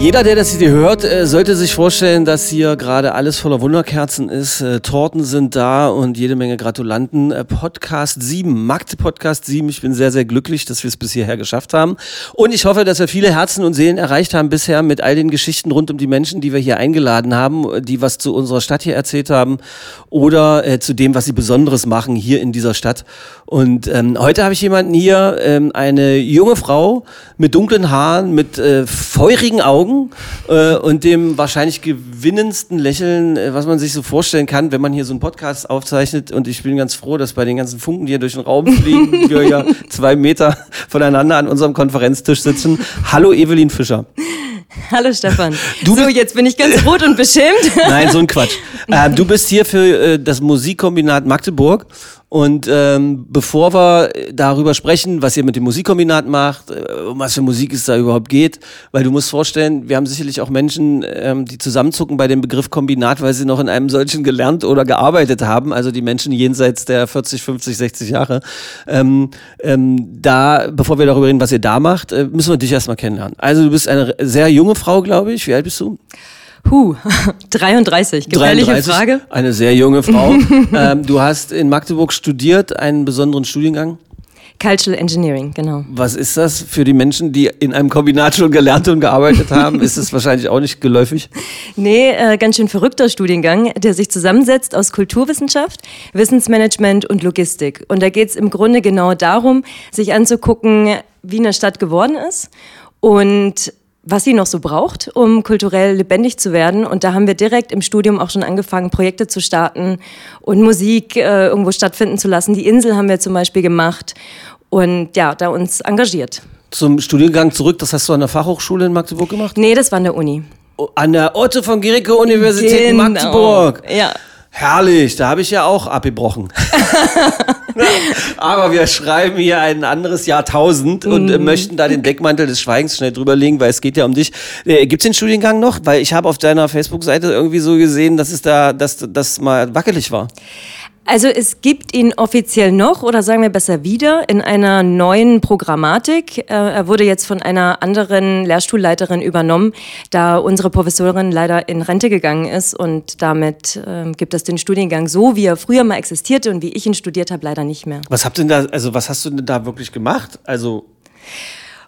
Jeder, der das hier hört, äh, sollte sich vorstellen, dass hier gerade alles voller Wunderkerzen ist. Äh, Torten sind da und jede Menge Gratulanten. Äh, Podcast 7, Magde Podcast 7. Ich bin sehr, sehr glücklich, dass wir es bis hierher geschafft haben. Und ich hoffe, dass wir viele Herzen und Seelen erreicht haben bisher mit all den Geschichten rund um die Menschen, die wir hier eingeladen haben, die was zu unserer Stadt hier erzählt haben oder äh, zu dem, was sie Besonderes machen hier in dieser Stadt. Und ähm, heute habe ich jemanden hier, ähm, eine junge Frau mit dunklen Haaren, mit äh, feurigen Augen äh, und dem wahrscheinlich gewinnendsten Lächeln, äh, was man sich so vorstellen kann, wenn man hier so einen Podcast aufzeichnet. Und ich bin ganz froh, dass bei den ganzen Funken, die hier durch den Raum fliegen, wir ja zwei Meter voneinander an unserem Konferenztisch sitzen. Hallo Evelyn Fischer. Hallo Stefan. Du so, jetzt bin ich ganz rot und beschämt. Nein, so ein Quatsch. Äh, du bist hier für äh, das Musikkombinat Magdeburg und ähm, bevor wir darüber sprechen, was ihr mit dem Musikkombinat macht, äh, um was für Musik es da überhaupt geht, weil du musst vorstellen, wir haben sicherlich auch Menschen, ähm, die zusammenzucken bei dem Begriff Kombinat, weil sie noch in einem solchen gelernt oder gearbeitet haben, also die Menschen jenseits der 40, 50, 60 Jahre. Ähm, ähm, da, bevor wir darüber reden, was ihr da macht, äh, müssen wir dich erstmal kennenlernen. Also du bist eine sehr junge Frau, glaube ich. Wie alt bist du? Huh, 33, gefährliche 33, Frage. Eine sehr junge Frau. ähm, du hast in Magdeburg studiert, einen besonderen Studiengang? Cultural Engineering, genau. Was ist das für die Menschen, die in einem Kombinat schon gelernt und gearbeitet haben? ist es wahrscheinlich auch nicht geläufig? Nee, äh, ganz schön verrückter Studiengang, der sich zusammensetzt aus Kulturwissenschaft, Wissensmanagement und Logistik. Und da geht es im Grunde genau darum, sich anzugucken, wie eine Stadt geworden ist und was sie noch so braucht, um kulturell lebendig zu werden. Und da haben wir direkt im Studium auch schon angefangen, Projekte zu starten und Musik äh, irgendwo stattfinden zu lassen. Die Insel haben wir zum Beispiel gemacht und ja, da uns engagiert. Zum Studiengang zurück, das hast du an der Fachhochschule in Magdeburg gemacht? Nee, das war an der Uni. An der Otto von Guericke Universität genau. in Magdeburg. Ja. Herrlich, da habe ich ja auch abgebrochen. Aber wir schreiben hier ein anderes Jahrtausend und äh, möchten da den Deckmantel des Schweigens schnell drüberlegen, weil es geht ja um dich. Äh, Gibt es den Studiengang noch? Weil ich habe auf deiner Facebook-Seite irgendwie so gesehen, dass es da, dass das mal wackelig war. Also es gibt ihn offiziell noch oder sagen wir besser wieder in einer neuen Programmatik. Äh, er wurde jetzt von einer anderen Lehrstuhlleiterin übernommen, da unsere Professorin leider in Rente gegangen ist und damit äh, gibt es den Studiengang so, wie er früher mal existierte und wie ich ihn studiert habe, leider nicht mehr. Was habt denn da, also was hast du denn da wirklich gemacht? Also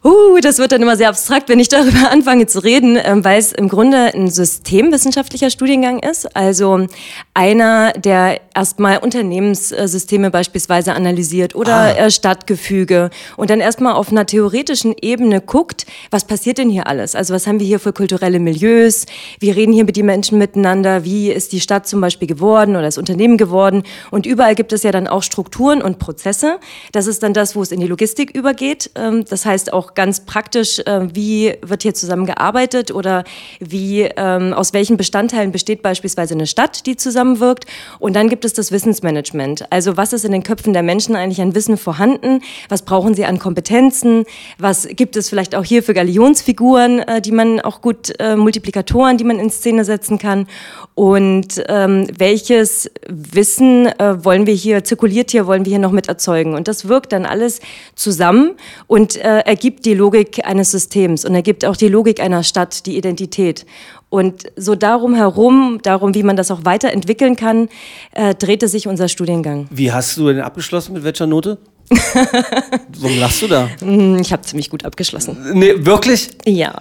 Uh, das wird dann immer sehr abstrakt, wenn ich darüber anfange zu reden, ähm, weil es im Grunde ein systemwissenschaftlicher Studiengang ist. Also einer, der erstmal Unternehmenssysteme beispielsweise analysiert oder ah. Äh, Stadtgefüge und dann erstmal auf einer theoretischen Ebene guckt, was passiert denn hier alles? Also was haben wir hier für kulturelle Milieus? Wie reden hier mit die Menschen miteinander? Wie ist die Stadt zum Beispiel geworden oder das Unternehmen geworden? Und überall gibt es ja dann auch Strukturen und Prozesse. Das ist dann das, wo es in die Logistik übergeht. Ähm, das heißt auch ganz praktisch, äh, wie wird hier zusammengearbeitet oder wie, ähm, aus welchen Bestandteilen besteht beispielsweise eine Stadt, die zusammenwirkt. Und dann gibt es das Wissensmanagement. Also was ist in den Köpfen der Menschen eigentlich an Wissen vorhanden? Was brauchen sie an Kompetenzen? Was gibt es vielleicht auch hier für Galionsfiguren, äh, die man auch gut, äh, Multiplikatoren, die man in Szene setzen kann? Und ähm, welches Wissen äh, wollen wir hier, zirkuliert hier, wollen wir hier noch mit erzeugen? Und das wirkt dann alles zusammen und äh, ergibt die Logik eines Systems und ergibt auch die Logik einer Stadt, die Identität. Und so darum herum, darum, wie man das auch weiterentwickeln kann, äh, drehte sich unser Studiengang. Wie hast du denn abgeschlossen? Mit welcher Note? Warum lachst du da? Mm, ich habe ziemlich gut abgeschlossen. Nee, wirklich? Ja.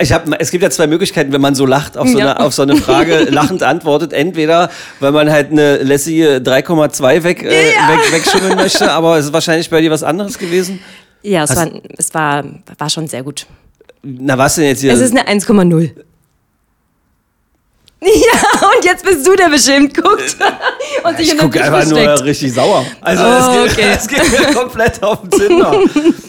Ich hab, es gibt ja zwei Möglichkeiten, wenn man so lacht, auf so, ja. eine, auf so eine Frage lachend antwortet. Entweder, weil man halt eine lässige 3,2 weg, äh, ja. weg, wegschimmeln möchte, aber es ist wahrscheinlich bei dir was anderes gewesen. Ja, es, war, es war, war schon sehr gut. Na, was denn jetzt hier? Es ist eine 1,0. Ja, und jetzt bist du der beschämt guckt. und sich ich gucke einfach versteckt. nur richtig sauer. Also oh, es, geht, okay. es geht mir komplett auf den Zünder.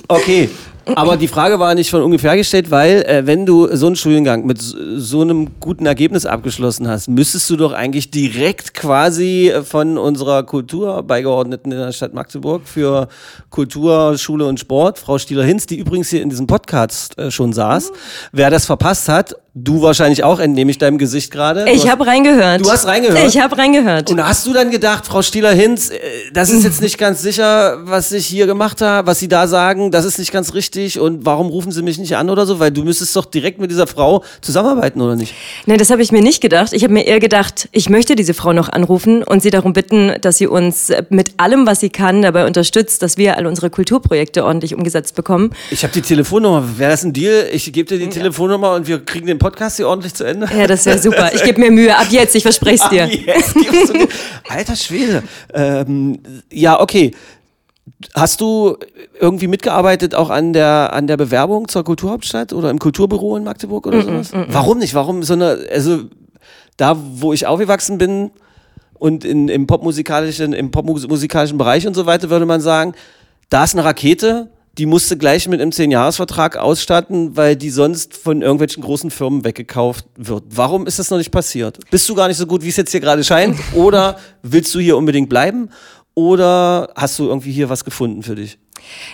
Okay, aber die Frage war nicht von ungefähr gestellt, weil äh, wenn du so einen Studiengang mit so einem guten Ergebnis abgeschlossen hast, müsstest du doch eigentlich direkt quasi von unserer Kulturbeigeordneten in der Stadt Magdeburg für Kultur, Schule und Sport, Frau Stieler-Hinz, die übrigens hier in diesem Podcast äh, schon saß, mhm. wer das verpasst hat, Du wahrscheinlich auch, entnehme ich deinem Gesicht gerade. Ich habe reingehört. Du hast reingehört? Ich habe reingehört. Und hast du dann gedacht, Frau Stieler-Hinz, äh, das ist jetzt nicht ganz sicher, was ich hier gemacht habe, was Sie da sagen, das ist nicht ganz richtig und warum rufen Sie mich nicht an oder so? Weil du müsstest doch direkt mit dieser Frau zusammenarbeiten, oder nicht? Nein, das habe ich mir nicht gedacht. Ich habe mir eher gedacht, ich möchte diese Frau noch anrufen und sie darum bitten, dass sie uns mit allem, was sie kann, dabei unterstützt, dass wir alle unsere Kulturprojekte ordentlich umgesetzt bekommen. Ich habe die Telefonnummer. Wäre das ein Deal? Ich gebe dir die Telefonnummer und wir kriegen den Podcast hier ordentlich zu Ende. Ja, das wäre super. Ich gebe mir Mühe. Ab jetzt, ich verspreche es dir. Ab jetzt gibst du mir. Alter Schwede. Ähm, ja, okay. Hast du irgendwie mitgearbeitet auch an der, an der Bewerbung zur Kulturhauptstadt oder im Kulturbüro in Magdeburg oder sowas? Warum nicht? Warum so eine, also da, wo ich aufgewachsen bin und in, im popmusikalischen, im popmusikalischen Bereich und so weiter, würde man sagen, da ist eine Rakete, die musste gleich mit einem 10-Jahres-Vertrag ausstatten, weil die sonst von irgendwelchen großen Firmen weggekauft wird. Warum ist das noch nicht passiert? Bist du gar nicht so gut, wie es jetzt hier gerade scheint? Oder willst du hier unbedingt bleiben? Oder hast du irgendwie hier was gefunden für dich?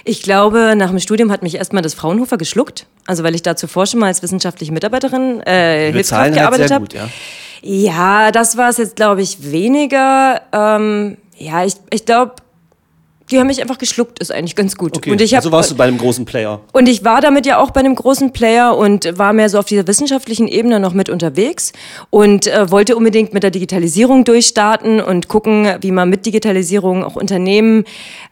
Ich glaube, nach dem Studium hat mich erstmal das Fraunhofer geschluckt. Also weil ich da zuvor schon mal als wissenschaftliche Mitarbeiterin äh, Hilfskraft halt gearbeitet habe. ja. Ja, das war es jetzt, glaube ich, weniger. Ähm, ja, ich, ich glaube, die haben mich einfach geschluckt, ist eigentlich ganz gut. Okay, Und ich hab, also warst du bei einem großen Player. und ich war damit ja auch bei einem großen Player und war mehr so auf dieser wissenschaftlichen Ebene noch mit unterwegs und äh, wollte unbedingt mit der Digitalisierung durchstarten und gucken, wie man mit Digitalisierung auch Unternehmen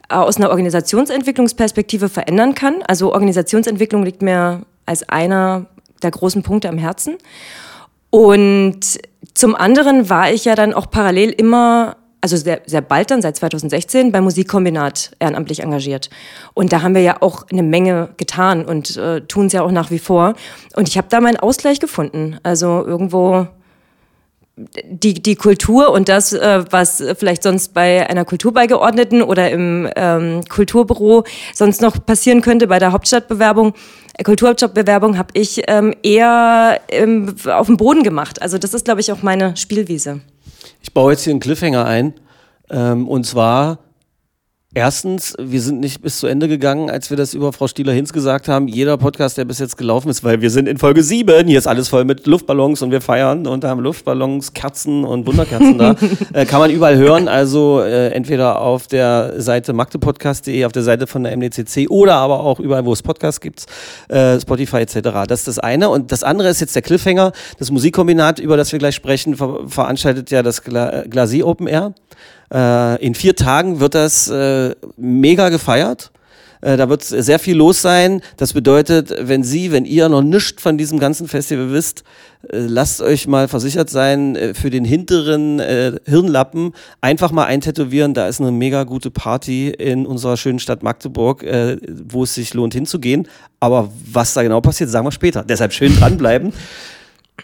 äh, aus einer Organisationsentwicklungsperspektive verändern kann. Also Organisationsentwicklung liegt mir als einer der großen Punkte am Herzen. Und zum anderen war ich ja dann auch parallel immer, also sehr, sehr bald dann, seit 2016, beim Musikkombinat ehrenamtlich engagiert. Und da haben wir ja auch eine Menge getan und äh, tun es ja auch nach wie vor. Und ich habe da meinen Ausgleich gefunden. Also irgendwo die, die Kultur und das, äh, was vielleicht sonst bei einer Kulturbeigeordneten oder im ähm, Kulturbüro sonst noch passieren könnte bei der Hauptstadtbewerbung, äh, Kulturhauptstadtbewerbung, habe ich ähm, eher ähm, auf dem Boden gemacht. Also das ist, glaube ich, auch meine Spielwiese. Ich baue jetzt hier einen Cliffhanger ein. Ähm, und zwar, erstens, wir sind nicht bis zu Ende gegangen, als wir das über Frau Stieler-Hinz gesagt haben. Jeder Podcast, der bis jetzt gelaufen ist, weil wir sind in Folge 7. Hier ist alles voll mit Luftballons und wir feiern und haben Luftballons, Kerzen und Wunderkerzen da. äh, kann man überall hören. Also äh, entweder auf der Seite magdepodcast.de, auf der Seite von der MDCC oder aber auch überall, wo es Podcasts gibt, äh, Spotify etc. Das ist das eine. Und das andere ist jetzt der Cliffhanger. Das Musikkombinat, über das wir gleich sprechen, ver veranstaltet ja das Gla Glacier Open Air. Äh, in vier Tagen wird das äh, mega gefeiert. Äh, da wird sehr viel los sein. Das bedeutet, wenn Sie, wenn ihr noch nichts von diesem ganzen Festival wisst, äh, lasst euch mal versichert sein, äh, für den hinteren Hirnlappen einfach mal eintätowieren. Da ist eine mega gute Party in unserer schönen Stadt Magdeburg, wo es sich lohnt hinzugehen. Aber was da genau passiert, sagen wir später. Deshalb schön dranbleiben.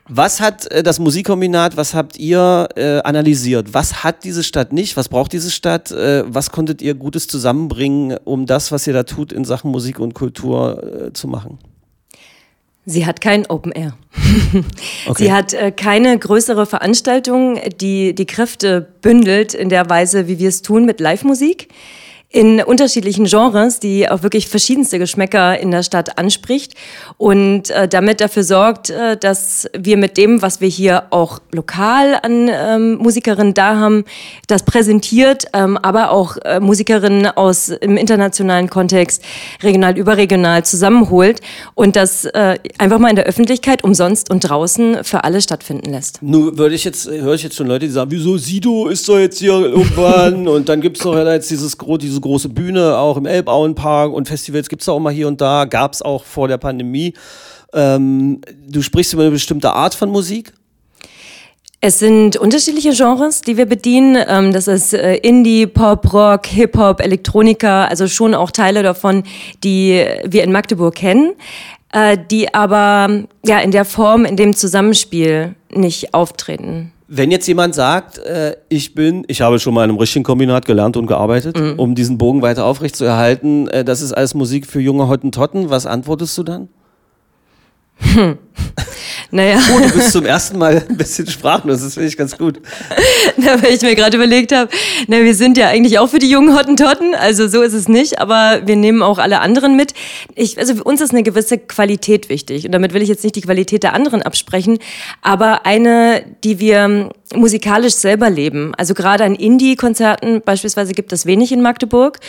Was hat äh, das Musikkombinat, was habt ihr äh, analysiert? Was hat diese Stadt nicht? Was braucht diese Stadt? Äh, was konntet ihr Gutes zusammenbringen, um das, was ihr da tut, in Sachen Musik und Kultur äh, zu machen? Sie hat kein Open Air. Okay. Sie hat äh, keine größere Veranstaltung, die die Kräfte bündelt in der Weise, wie wir es tun mit Live-Musik in unterschiedlichen Genres, die auch wirklich verschiedenste Geschmäcker in der Stadt anspricht und äh, damit dafür sorgt, äh, dass wir mit dem, was wir hier auch lokal an ähm, Musikerinnen da haben, das präsentiert, ähm, aber auch äh, Musikerinnen aus im internationalen Kontext, regional, überregional zusammenholt und das äh, einfach mal in der Öffentlichkeit umsonst und draußen für alle stattfinden lässt. Nun würde ich jetzt, höre ich jetzt schon Leute, die sagen, wieso Sido ist doch jetzt hier irgendwann und dann gibt's doch jetzt dieses, gro diese große Bühne auch im Elbauenpark und Festivals gibt's da auch mal hier und da, gab's auch vor der Pandemie. Ähm, du sprichst über eine bestimmte Art von Musik? Es sind unterschiedliche Genres, die wir bedienen. Ähm, Das ist äh, Indie, Pop, Rock, Hip-Hop, Elektronika, also schon auch Teile davon, die wir in Magdeburg kennen, äh, die aber ja in der Form, in dem Zusammenspiel nicht auftreten. Wenn jetzt jemand sagt, äh, ich bin, ich habe schon mal in einem richtigen Kombinat gelernt und gearbeitet, um diesen Bogen weiter aufrechtzuerhalten, äh, das ist alles Musik für junge Hottentotten, was antwortest du dann? Naja. Oh, du bist zum ersten Mal ein bisschen sprachlos, das finde ich ganz gut. Na, weil ich mir gerade überlegt habe, na, wir sind ja eigentlich auch für die jungen Hottentotten, also so ist es nicht, aber wir nehmen auch alle anderen mit. Ich, also für uns ist eine gewisse Qualität wichtig und damit will ich jetzt nicht die Qualität der anderen absprechen, aber eine, die wir musikalisch selber leben. Also gerade an Indie-Konzerten beispielsweise gibt es wenig in Magdeburg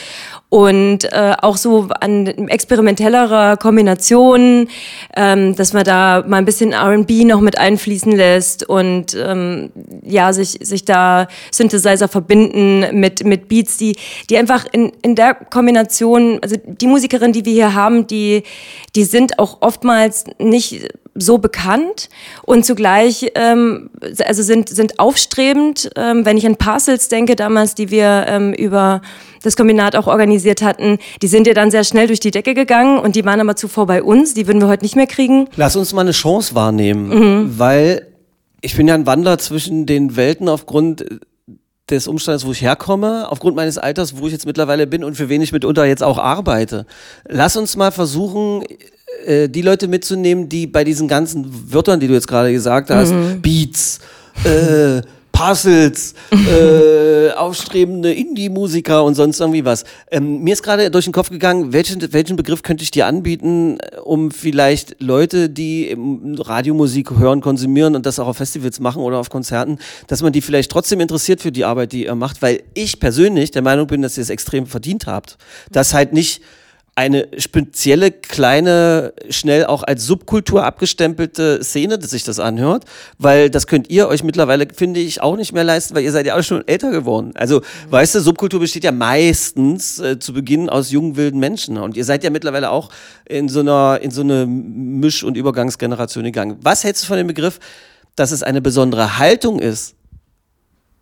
und äh, auch so an experimentellerer Kombination, ähm, dass man da mal ein bisschen R&B noch mit einfließen lässt und ähm, ja sich sich da Synthesizer verbinden mit mit Beats, die die einfach in in der Kombination, also die Musikerin, die wir hier haben, die die sind auch oftmals nicht so bekannt und zugleich ähm, also sind sind aufstrebend. Ähm, wenn ich an Parcels denke damals, die wir ähm, über das Kombinat auch organisiert hatten, die sind ja dann sehr schnell durch die Decke gegangen und die waren aber zuvor bei uns. Die würden wir heute nicht mehr kriegen. Lass uns mal eine Chance wahrnehmen, mhm. weil ich bin ja ein Wandler zwischen den Welten aufgrund des Umstandes, wo ich herkomme, aufgrund meines Alters, wo ich jetzt mittlerweile bin und für wen ich mitunter jetzt auch arbeite. Lass uns mal versuchen, äh, die Leute mitzunehmen, die bei diesen ganzen Wörtern, die du jetzt gerade gesagt hast, mhm. Beats, äh, Puzzles, äh, aufstrebende Indie-Musiker und sonst irgendwie was. Ähm, mir ist gerade durch den Kopf gegangen, welchen, welchen Begriff könnte ich dir anbieten, um vielleicht Leute, die Radiomusik hören, konsumieren und das auch auf Festivals machen oder auf Konzerten, dass man die vielleicht trotzdem interessiert für die Arbeit, die ihr macht, weil ich persönlich der Meinung bin, dass ihr es extrem verdient habt. Dass halt nicht eine spezielle, kleine, schnell auch als Subkultur abgestempelte Szene, dass sich das anhört, weil das könnt ihr euch mittlerweile, finde ich, auch nicht mehr leisten, weil ihr seid ja auch schon älter geworden. Also, mhm. weißt du, Subkultur besteht ja meistens äh, zu Beginn aus jungen, wilden Menschen und ihr seid ja mittlerweile auch in so einer, in so eine Misch- und Übergangsgeneration gegangen. Was hältst du von dem Begriff, dass es eine besondere Haltung ist,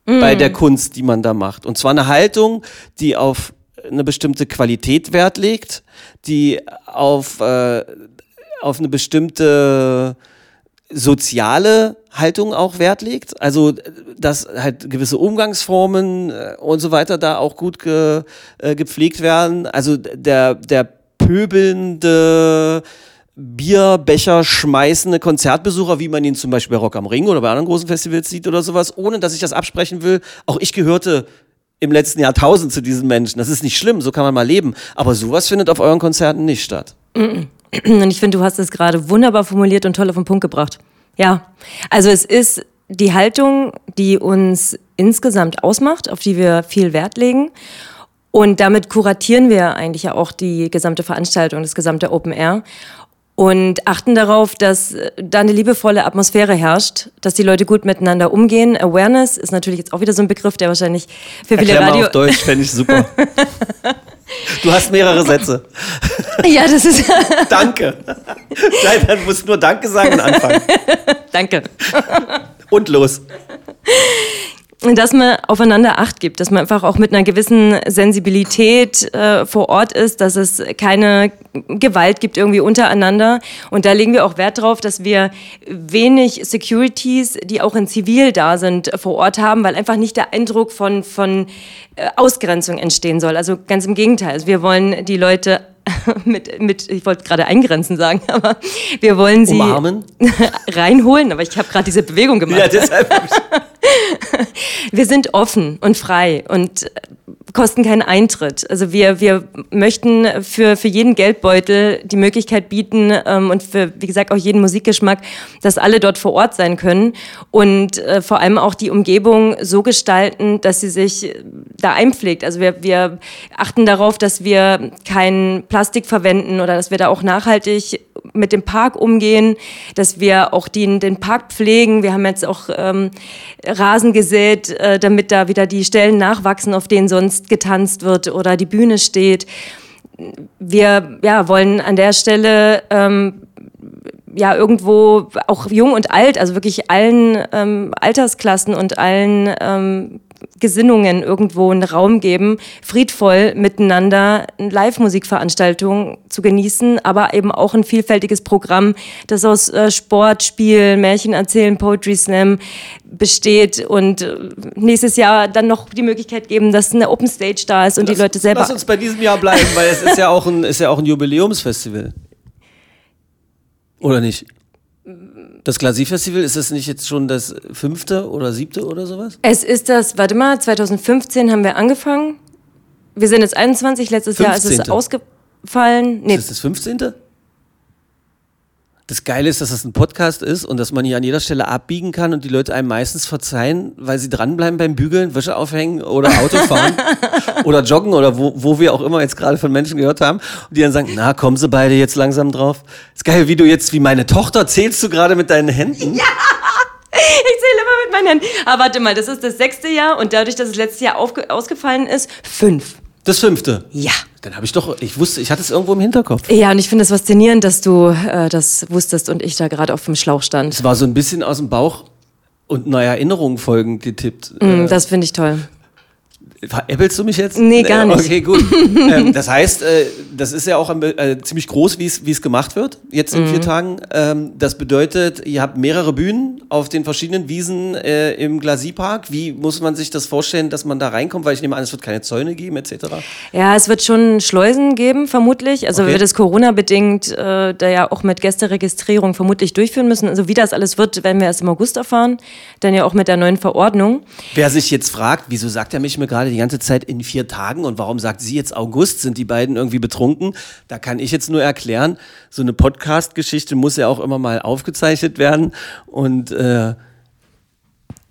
mhm. bei der Kunst, die man da macht. Und zwar eine Haltung, die auf eine bestimmte Qualität Wert legt, die auf, äh, auf eine bestimmte soziale Haltung auch Wert legt. Also, dass halt gewisse Umgangsformen äh, und so weiter da auch gut ge, äh, gepflegt werden. Also der, der pöbelnde Bierbecher schmeißende Konzertbesucher, wie man ihn zum Beispiel bei Rock am Ring oder bei anderen großen Festivals sieht oder sowas, ohne dass ich das absprechen will. Auch ich gehörte im letzten Jahrtausend zu diesen Menschen. Das ist nicht schlimm, so kann man mal leben. Aber sowas findet auf euren Konzerten nicht statt. Und ich finde, du hast es gerade wunderbar formuliert und toll auf den Punkt gebracht. Ja, also es ist die Haltung, die uns insgesamt ausmacht, auf die wir viel Wert legen. Und damit kuratieren wir eigentlich ja auch die gesamte Veranstaltung, das gesamte Open Air und achten darauf, dass da eine liebevolle Atmosphäre herrscht, dass die Leute gut miteinander umgehen. Awareness ist natürlich jetzt auch wieder so ein Begriff, der wahrscheinlich für viele Erklär Radio... Mal auf Deutsch fände ich super. Du hast mehrere Sätze. Ja, das ist. danke. Nein, dann musst nur Danke sagen und anfangen. Danke. Und los dass man aufeinander Acht gibt, dass man einfach auch mit einer gewissen Sensibilität äh, vor Ort ist, dass es keine Gewalt gibt irgendwie untereinander. Und da legen wir auch Wert drauf, dass wir wenig Securities, die auch in Zivil da sind, vor Ort haben, weil einfach nicht der Eindruck von, von äh, Ausgrenzung entstehen soll. Also ganz im Gegenteil. Also wir wollen die Leute mit, mit ich wollte gerade eingrenzen sagen, aber wir wollen sie Umarmen. reinholen, aber ich habe gerade diese Bewegung gemacht. Ja, deshalb. wir sind offen und frei und kosten keinen Eintritt. Also wir, wir möchten für, für jeden Geldbeutel die Möglichkeit bieten ähm, und für, wie gesagt, auch jeden Musikgeschmack, dass alle dort vor Ort sein können und äh, vor allem auch die Umgebung so gestalten, dass sie sich da einpflegt. Also wir, wir achten darauf, dass wir kein Plastik verwenden oder dass wir da auch nachhaltig mit dem Park umgehen, dass wir auch den, den Park pflegen. Wir haben jetzt auch ähm, Rasen gesät, äh, damit da wieder die Stellen nachwachsen, auf denen sonst getanzt wird oder die Bühne steht. Wir ja, wollen an der Stelle ähm, ja irgendwo auch jung und alt, also wirklich allen ähm, Altersklassen und allen ähm, Gesinnungen irgendwo einen Raum geben, friedvoll miteinander Live-Musikveranstaltungen zu genießen, aber eben auch ein vielfältiges Programm, das aus äh, Sport, Spiel, Märchen erzählen, Poetry Slam besteht und äh, nächstes Jahr dann noch die Möglichkeit geben, dass eine Open Stage da ist und lass, die Leute selber. Lass uns bei diesem Jahr bleiben, weil es ist ja auch ein, ist ja auch ein Jubiläumsfestival. Oder nicht? Das Glasie-Festival, ist das nicht jetzt schon das fünfte oder siebte oder sowas? Es ist das, warte mal, 2015 haben wir angefangen. Wir sind jetzt 21, letztes Jahr ist es 15.. ausgefallen. Nee, Ist das das 15.? Das Geile ist, dass das ein Podcast ist und dass man hier an jeder Stelle abbiegen kann und die Leute einem meistens verzeihen, weil sie dranbleiben beim Bügeln, Wäsche aufhängen oder Auto fahren oder joggen oder wo, wo wir auch immer jetzt gerade von Menschen gehört haben und die dann sagen, na, kommen sie beide jetzt langsam drauf. Ist geil, wie du jetzt, wie meine Tochter, zählst du gerade mit deinen Händen? Ja. ich zähle immer mit meinen Händen. Aber warte mal, das ist das sechste Jahr und dadurch, dass es letztes Jahr ausgefallen ist, fünf. Das fünfte. Ja. Dann habe ich doch, ich wusste, ich hatte es irgendwo im Hinterkopf. Ja, und ich finde es das faszinierend, dass du äh, das wusstest und ich da gerade auf dem Schlauch stand. Es war so ein bisschen aus dem Bauch und neue Erinnerungen folgend getippt. Mm, das finde ich toll. Veräppelst du mich jetzt? Nee, gar nicht. Okay, gut. ähm, das heißt, äh, das ist ja auch ein, äh, ziemlich groß, wie es gemacht wird, jetzt in Mhm. vier Tagen. Ähm, das bedeutet, ihr habt mehrere Bühnen auf den verschiedenen Wiesen äh, im Glasiepark. Wie muss man sich das vorstellen, dass man da reinkommt? Weil ich nehme an, es wird keine Zäune geben, etc. Ja, es wird schon Schleusen geben, vermutlich. Also Okay. wir das Corona-bedingt äh, da ja auch mit Gästeregistrierung vermutlich durchführen müssen. Also wie das alles wird, werden wir erst im August erfahren. Dann ja auch mit der neuen Verordnung. Wer sich jetzt fragt, wieso sagt er mich mir gerade die ganze Zeit in vier Tagen und warum sagt sie jetzt August? Sind die beiden irgendwie betrunken? Da kann ich jetzt nur erklären, so eine Podcast-Geschichte muss ja auch immer mal aufgezeichnet werden und äh,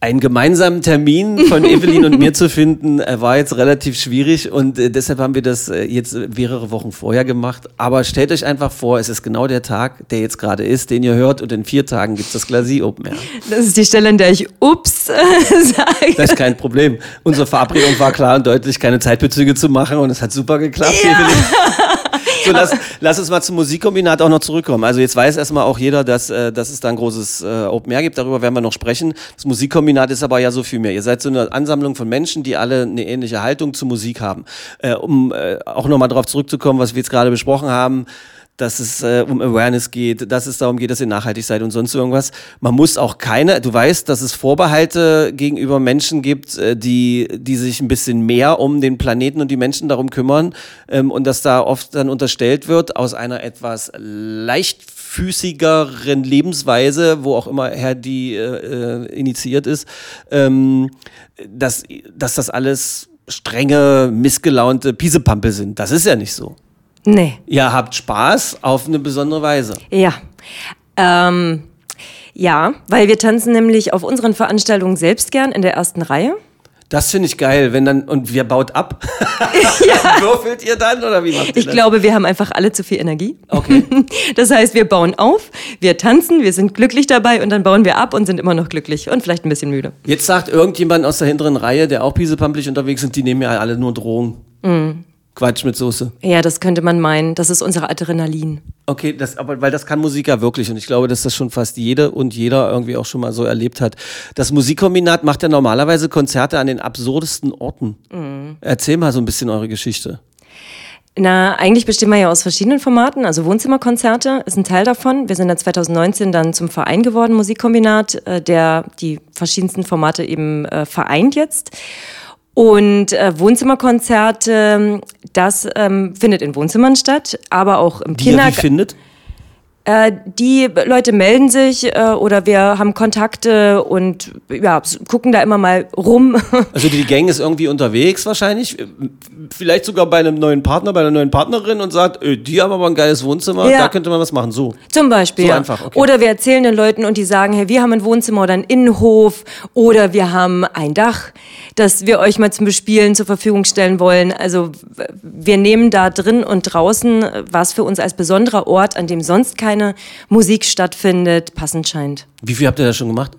einen gemeinsamen Termin von Evelyn und mir zu finden, äh, war jetzt relativ schwierig und äh, deshalb haben wir das äh, jetzt mehrere Wochen vorher gemacht. Aber stellt euch einfach vor, es ist genau der Tag, der jetzt gerade ist, den ihr hört und in vier Tagen gibt es das Glasie Open Air. Das ist die Stelle, in der ich ups sage. Das ist kein Problem. Unsere Verabredung war klar und deutlich, keine Zeitbezüge zu machen und es hat super geklappt. Evelyn. So, lass, lass uns mal zum Musikkombinat auch noch zurückkommen. Also jetzt weiß erstmal auch jeder, dass, äh, dass es da ein großes äh, Open Air gibt. Darüber werden wir noch sprechen. Das Musikkombinat ist aber ja so viel mehr. Ihr seid so eine Ansammlung von Menschen, die alle eine ähnliche Haltung zur Musik haben. Äh, um äh, auch nochmal darauf zurückzukommen, was wir jetzt gerade besprochen haben, dass es äh, um Awareness geht, dass es darum geht, dass ihr nachhaltig seid und sonst irgendwas. Man muss auch keine, du weißt, dass es Vorbehalte gegenüber Menschen gibt, äh, die, die sich ein bisschen mehr um den Planeten und die Menschen darum kümmern ähm, und dass da oft dann unterstellt wird, aus einer etwas leichtfüßigeren Lebensweise, wo auch immer her die äh, äh, initiiert ist, ähm, dass, dass das alles strenge, missgelaunte Piesepampe sind. Das ist ja nicht so. Nee. Ihr habt Spaß auf eine besondere Weise. Ja. Ähm, ja, weil wir tanzen nämlich auf unseren Veranstaltungen selbst gern in der ersten Reihe. Das finde ich geil, wenn dann, und wer baut ab? Würfelt ihr dann oder wie macht ihr Ich das? glaube, wir haben einfach alle zu viel Energie. Okay. Das heißt, wir bauen auf, wir tanzen, wir sind glücklich dabei und dann bauen wir ab und sind immer noch glücklich und vielleicht ein bisschen müde. Jetzt sagt irgendjemand aus der hinteren Reihe, der auch piesepampelig unterwegs sind, die nehmen ja alle nur Drogen. Mhm. Quatsch mit Soße. Ja, das könnte man meinen. Das ist unser Adrenalin. Okay, das, aber weil das kann Musik ja wirklich und ich glaube, dass das schon fast jede und jeder irgendwie auch schon mal so erlebt hat. Das Musikkombinat macht ja normalerweise Konzerte an den absurdesten Orten. Mhm. Erzähl mal so ein bisschen eure Geschichte. Na, eigentlich bestehen wir ja aus verschiedenen Formaten. Also Wohnzimmerkonzerte ist ein Teil davon. Wir sind dann 2019 dann zum Verein geworden, Musikkombinat, äh, der die verschiedensten Formate eben äh, vereint jetzt. Und äh, Wohnzimmerkonzerte, das ähm, findet in Wohnzimmern statt, aber auch im ihr wie Kindergarten. findet? Äh, die Leute melden sich äh, oder wir haben Kontakte und ja, gucken da immer mal rum. Also die Gang ist irgendwie unterwegs wahrscheinlich, vielleicht sogar bei einem neuen Partner, bei einer neuen Partnerin und sagt, äh, die haben aber ein geiles Wohnzimmer, Ja. da könnte man was machen. So. Zum Beispiel. So ja. einfach, okay. Oder wir erzählen den Leuten und die sagen, hey, wir haben ein Wohnzimmer oder einen Innenhof oder wir haben ein Dach, das wir euch mal zum Bespielen zur Verfügung stellen wollen. Also wir nehmen da drin und draußen, äh, was für uns als besonderer Ort, an dem sonst keine Musik stattfindet, passend scheint. Wie viel habt ihr da schon gemacht?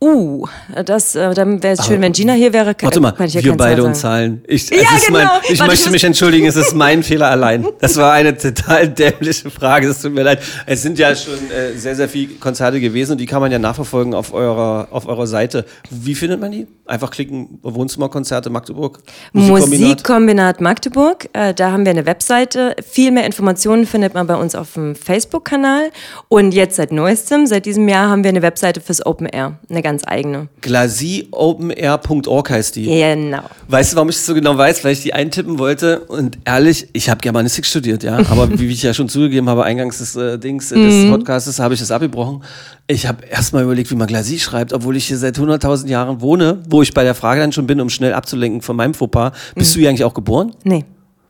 Uh, das, äh, dann wäre es schön, wenn Gina hier wäre. Warte mal, kann ich ja wir beide uns zahlen. Ich, Ja, genau. mein, ich Warte, ich möchte muss- mich entschuldigen, es ist mein Fehler allein. Das war eine total dämliche Frage, es tut mir leid. Es sind ja schon äh, sehr, sehr viele Konzerte gewesen und die kann man ja nachverfolgen auf eurer, auf eurer Seite. Wie findet man die? Einfach klicken, Wohnzimmerkonzerte Magdeburg, Musikkombinat. Musikkombinat Magdeburg. Äh, da haben wir eine Webseite. Viel mehr Informationen findet man bei uns auf dem Facebook-Kanal. Und jetzt seit neuestem, seit diesem Jahr, haben wir eine Webseite fürs Open Air. Eine ganz eigene. Glasieopenair.org heißt die. Genau. Weißt du, warum ich das so genau weiß? Weil ich die eintippen wollte und ehrlich, ich habe Germanistik studiert, ja. Aber wie ich ja schon zugegeben habe, eingangs des äh, Dings, äh, des Podcasts, habe ich das abgebrochen. Ich habe erstmal überlegt, wie man Glasie schreibt, obwohl ich hier seit 100.000 Jahren wohne, wo ich bei der Frage dann schon bin, um schnell abzulenken von meinem Fauxpas. Bist du hier eigentlich auch geboren? Nee,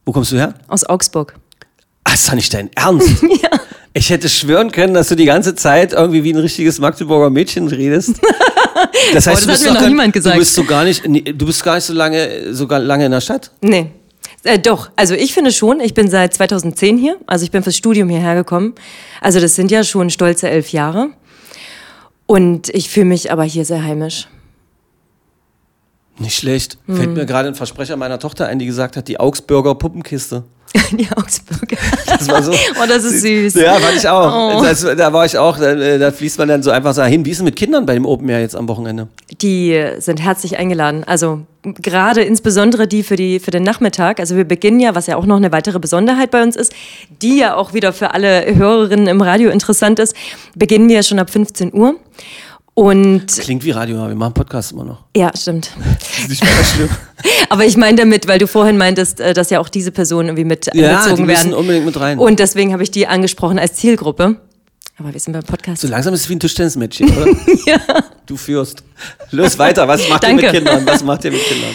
Wo kommst du her? aus Augsburg. Ach, ist doch nicht dein Ernst? Ja. Ich hätte schwören können, dass du die ganze Zeit irgendwie wie ein richtiges Magdeburger Mädchen redest. Das heißt, das du hat bist mir doch noch gar- niemand gesagt. Du bist so gar nicht, nee, du bist gar nicht so lange, so lange in der Stadt. Nee. Äh, doch, also ich finde schon, ich bin seit 2010 hier, also ich bin fürs Studium hierher gekommen. Also das sind ja schon stolze elf Jahre. Und ich fühle mich aber hier sehr heimisch. Nicht schlecht. Hm. Fällt mir gerade ein Versprecher meiner Tochter ein, die gesagt hat, die Augsburger Puppenkiste. Die Augsburger. Das war so. oh, das ist süß. Ja, fand ich auch. Oh. Das, da war ich auch, da, da fließt man dann so einfach so hin. Wie ist es mit Kindern bei dem Open Air jetzt am Wochenende? Die sind herzlich eingeladen. Also gerade insbesondere die für, die für den Nachmittag. Also wir beginnen ja, was ja auch noch eine weitere Besonderheit bei uns ist, die ja auch wieder für alle Hörerinnen im Radio interessant ist, beginnen wir schon ab 15 Uhr. Und Klingt wie Radio, aber wir machen Podcast immer noch. ja, stimmt. Das ist nicht weiter schlimm. Aber ich meine damit, weil du vorhin meintest, äh, dass ja auch diese Personen irgendwie mit Ja, einbezogen die müssen werden. unbedingt mit rein. Und deswegen habe ich die angesprochen als Zielgruppe. Aber wir sind beim Podcast. So langsam ist es wie ein Tischtennismatch oder? ja. Du führst. Los weiter. Was macht ihr mit Kindern? Was macht ihr mit Kindern?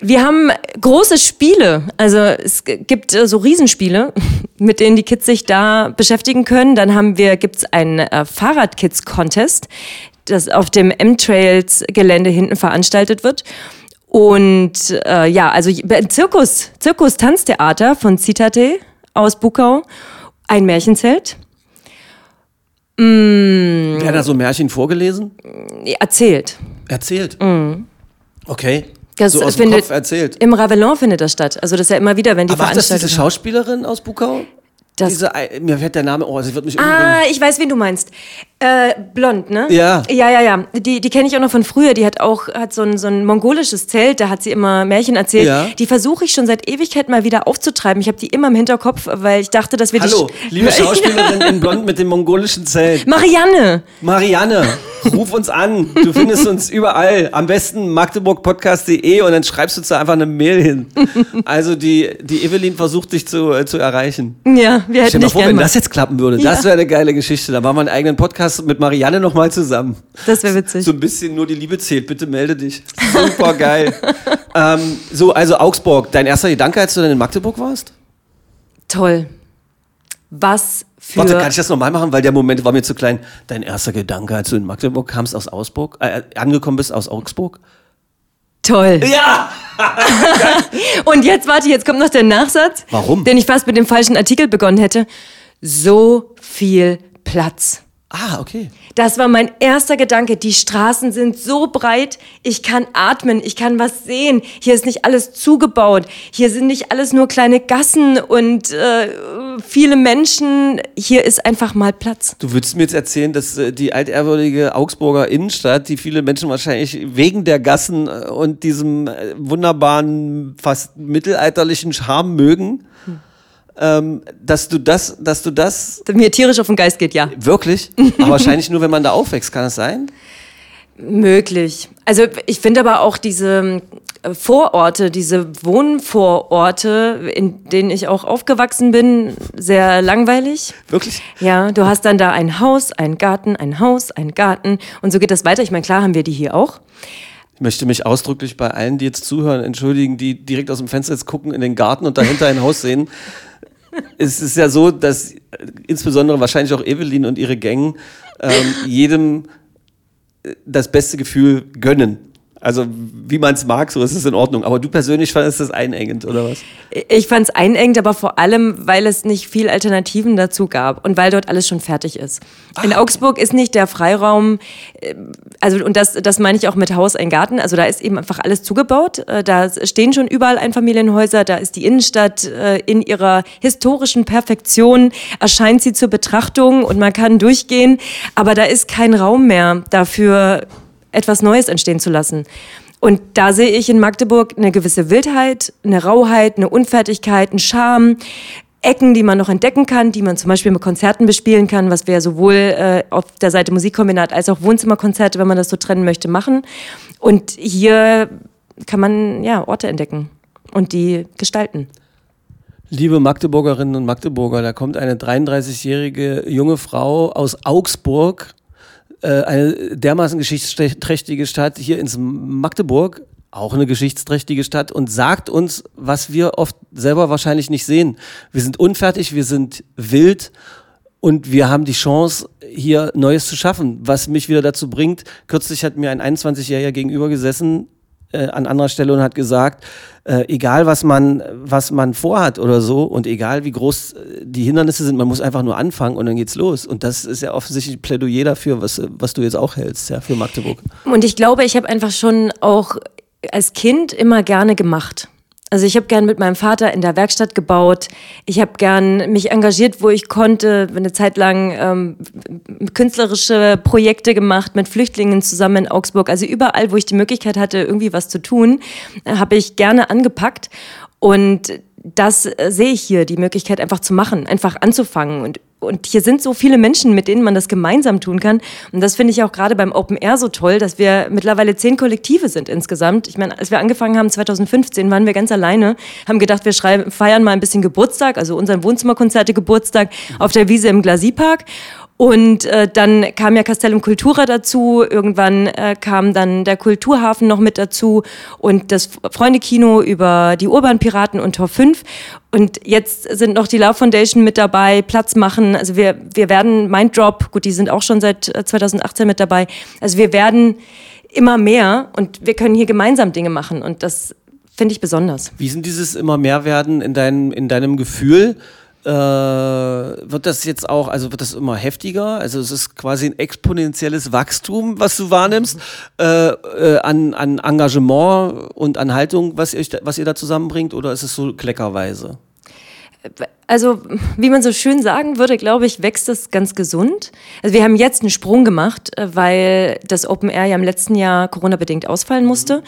Wir haben große Spiele. Also es gibt äh, so Riesenspiele, mit denen die Kids sich da beschäftigen können. Dann haben wir, gibt's einen äh, Fahrradkids-Contest, das auf dem M-Trails-Gelände hinten veranstaltet wird. Und äh, ja, also Zirkus, Zirkus-Tanztheater von Zitate aus Bukau, ein Märchenzelt, Werden da so Märchen vorgelesen? erzählt. Erzählt. Okay. Das so aus dem Kopf erzählt. Im Ravelin findet das statt. Also das ist ja immer wieder, wenn die Aber macht das diese. Schauspielerin aus Bukau? Das- diese, mir fällt der Name, oh, sie wird mich Ah, ich weiß, wen du meinst. Äh, blond, ne? Ja. Ja, ja, ja. Die, die kenne ich auch noch von früher. Die hat auch hat so, ein, so ein mongolisches Zelt, da hat sie immer Märchen erzählt. Ja. Die versuche ich schon seit Ewigkeit mal wieder aufzutreiben. Ich habe die immer im Hinterkopf, weil ich dachte, dass wir Hallo, die. liebe Schauspielerin in Blond mit dem mongolischen Zelt. Marianne! Marianne, ruf uns an. Du findest uns überall. Am besten magdeburgpodcast.de und dann schreibst du uns da einfach eine Mail hin. Also die, die Evelyn versucht dich zu, äh, zu erreichen. Ja, wir Stell hätten dir mal vor, wenn das jetzt klappen würde. Das wäre eine geile Geschichte. Da machen wir einen eigenen Podcast mit Marianne nochmal zusammen. Das wäre witzig. So ein bisschen nur die Liebe zählt. Bitte melde dich. Super geil. ähm, so, also Augsburg. Dein erster Gedanke, als du dann in Magdeburg warst? Toll. Was für. Warte, kann ich das nochmal machen? Weil der Moment war mir zu klein. Dein erster Gedanke, als du in Magdeburg kamst aus Augsburg, äh, angekommen bist aus Augsburg? Toll. Ja! Und jetzt, warte, jetzt kommt noch der Nachsatz. Warum? Den ich fast mit dem falschen Artikel begonnen hätte. So viel Platz. Ah, okay. Das war mein erster Gedanke. Die Straßen sind so breit, ich kann atmen, ich kann was sehen. Hier ist nicht alles zugebaut. Hier sind nicht alles nur kleine Gassen und äh, viele Menschen. Hier ist einfach mal Platz. Du würdest mir jetzt erzählen, dass äh, die altehrwürdige Augsburger Innenstadt, die viele Menschen wahrscheinlich wegen der Gassen äh, und diesem äh, wunderbaren, fast mittelalterlichen Charme mögen, ähm, dass du das, dass du das Mir tierisch auf den Geist geht, ja. wirklich, aber wahrscheinlich nur, wenn man da aufwächst, kann es sein? Möglich. Also ich finde aber auch diese äh, Vororte, diese Wohnvororte, in denen ich auch aufgewachsen bin, sehr langweilig. Wirklich? Ja, du hast dann da ein Haus, ein Garten, ein Haus, ein Garten und so geht das weiter. Ich meine, klar haben wir die hier auch. Ich möchte mich ausdrücklich bei allen, die jetzt zuhören, entschuldigen, die direkt aus dem Fenster jetzt gucken in den Garten und dahinter ein Haus sehen. Es ist ja so, dass insbesondere wahrscheinlich auch Evelyn und ihre Gang ähm, jedem äh, das beste Gefühl gönnen. Also wie man es mag, so ist es in Ordnung. Aber du persönlich fandest das einengend, oder was? Ich fand es einengend, aber vor allem, weil es nicht viel Alternativen dazu gab und weil dort alles schon fertig ist. In Augsburg ist nicht der Freiraum, äh, also und das, das meine ich auch mit Haus, ein Garten, also da ist eben einfach alles zugebaut. Äh, Da stehen schon überall Einfamilienhäuser, da ist die Innenstadt äh, in ihrer historischen Perfektion, erscheint sie zur Betrachtung und man kann durchgehen, aber da ist kein Raum mehr dafür, etwas Neues entstehen zu lassen. Und da sehe ich in Magdeburg eine gewisse Wildheit, eine Rauheit, eine Unfertigkeit, einen Charme. Ecken, die man noch entdecken kann, die man zum Beispiel mit Konzerten bespielen kann, was wir sowohl äh, auf der Seite Musikkombinat als auch Wohnzimmerkonzerte, wenn man das so trennen möchte, machen. Und hier kann man ja Orte entdecken und die gestalten. Liebe Magdeburgerinnen und Magdeburger, da kommt eine 33-jährige junge Frau aus Augsburg, eine dermaßen geschichtsträchtige Stadt, hier ins Magdeburg, auch eine geschichtsträchtige Stadt und sagt uns, was wir oft selber wahrscheinlich nicht sehen. Wir sind unfertig, wir sind wild und wir haben die Chance, hier Neues zu schaffen, was mich wieder dazu bringt. Kürzlich hat mir ein 21-Jähriger gegenüber gesessen, äh, an anderer Stelle und hat gesagt, äh, egal was man, was man vorhat oder so und egal wie groß äh, die Hindernisse sind, man muss einfach nur anfangen und dann geht's los. Und das ist ja offensichtlich ein Plädoyer dafür, was, was du jetzt auch hältst, ja, für Magdeburg. Und ich glaube, ich habe einfach schon auch als Kind immer gerne gemacht. Also ich habe gern mit meinem Vater in der Werkstatt gebaut. Ich habe gern mich engagiert, wo ich konnte. Eine Zeit lang ähm, künstlerische Projekte gemacht mit Flüchtlingen zusammen in Augsburg. Also überall, wo ich die Möglichkeit hatte, irgendwie was zu tun, habe ich gerne angepackt. Und das äh, sehe ich hier, die Möglichkeit einfach zu machen, einfach anzufangen. Und, und hier sind so viele Menschen, mit denen man das gemeinsam tun kann. Und das finde ich auch gerade beim Open Air so toll, dass wir mittlerweile zehn Kollektive sind insgesamt. Ich meine, als wir angefangen haben 2015, waren wir ganz alleine, haben gedacht, wir schreiben, feiern mal ein bisschen Geburtstag, also unseren Wohnzimmerkonzerte Geburtstag auf der Wiese im Glasiepark. Und äh, dann kam ja Castellum Cultura dazu, irgendwann äh, kam dann der Kulturhafen noch mit dazu und das Freundekino über die Urban-Piraten und Tor 5. Und jetzt sind noch die Love Foundation mit dabei, Platz machen. Also wir, wir werden Minddrop, gut, die sind auch schon seit 2018 äh, mit dabei. Also wir werden immer mehr und wir können hier gemeinsam Dinge machen und das finde ich besonders. Wie sind dieses immer mehr werden in, dein, in deinem Gefühl? äh, wird das jetzt auch, also wird das immer heftiger? Also es ist quasi ein exponentielles Wachstum, was du wahrnimmst, äh, äh, an, an Engagement und an Haltung, was ihr, was ihr da zusammenbringt, oder ist es so kleckerweise? Also, wie man so schön sagen würde, glaube ich, wächst das ganz gesund. Also, wir haben jetzt einen Sprung gemacht, äh, weil das Open Air ja im letzten Jahr Corona-bedingt ausfallen musste.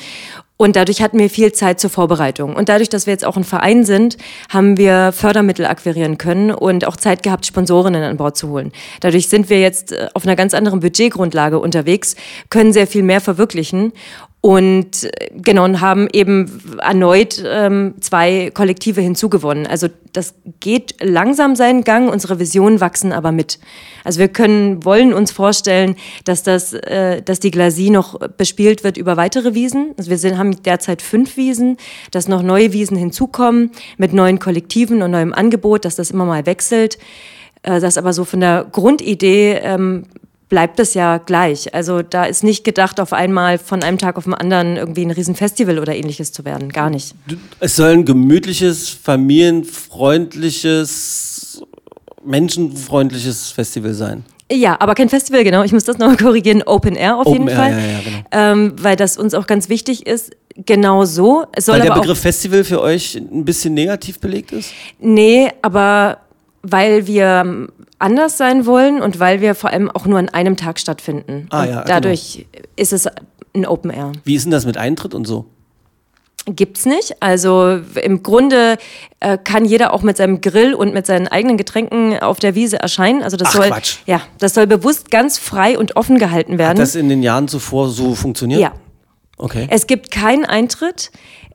Und dadurch hatten wir viel Zeit zur Vorbereitung. Und dadurch, dass wir jetzt auch ein Verein sind, haben wir Fördermittel akquirieren können und auch Zeit gehabt, Sponsorinnen an Bord zu holen. Dadurch sind wir jetzt äh, auf einer ganz anderen Budgetgrundlage unterwegs, können sehr viel mehr verwirklichen und äh, genau und haben eben erneut ähm, zwei Kollektive hinzugewonnen. Also das geht langsam seinen Gang, unsere Visionen wachsen aber mit. Also wir können, wollen uns vorstellen, dass das, äh, dass die Glasie noch bespielt wird über weitere Wiesen. Also wir sind, haben derzeit fünf Wiesen, dass noch neue Wiesen hinzukommen mit neuen Kollektiven und neuem Angebot, dass das immer mal wechselt. Äh, das aber so von der Grundidee ähm, bleibt es ja gleich. Also da ist nicht gedacht, auf einmal von einem Tag auf den anderen irgendwie ein Riesenfestival oder ähnliches zu werden. Gar nicht. Es soll ein gemütliches, familienfreundliches, menschenfreundliches Festival sein. Ja, aber kein Festival, genau. Ich muss das noch korrigieren. Open Air auf Open jeden Air, Fall. Ja, ja, genau. ähm, weil das uns auch ganz wichtig ist. Genau so. Es soll weil der Begriff Festival für euch ein bisschen negativ belegt ist? Nee, aber weil wir anders sein wollen und weil wir vor allem auch nur an einem Tag stattfinden. Ah, ja, dadurch genau. ist es ein Open Air. Wie ist denn das mit Eintritt und so? Gibt's nicht. Also im Grunde äh, kann jeder auch mit seinem Grill und mit seinen eigenen Getränken auf der Wiese erscheinen. Also das Ach, soll Quatsch. ja, das soll bewusst ganz frei und offen gehalten werden. Hat das in den Jahren zuvor so funktioniert? Ja. Okay. Es gibt keinen Eintritt.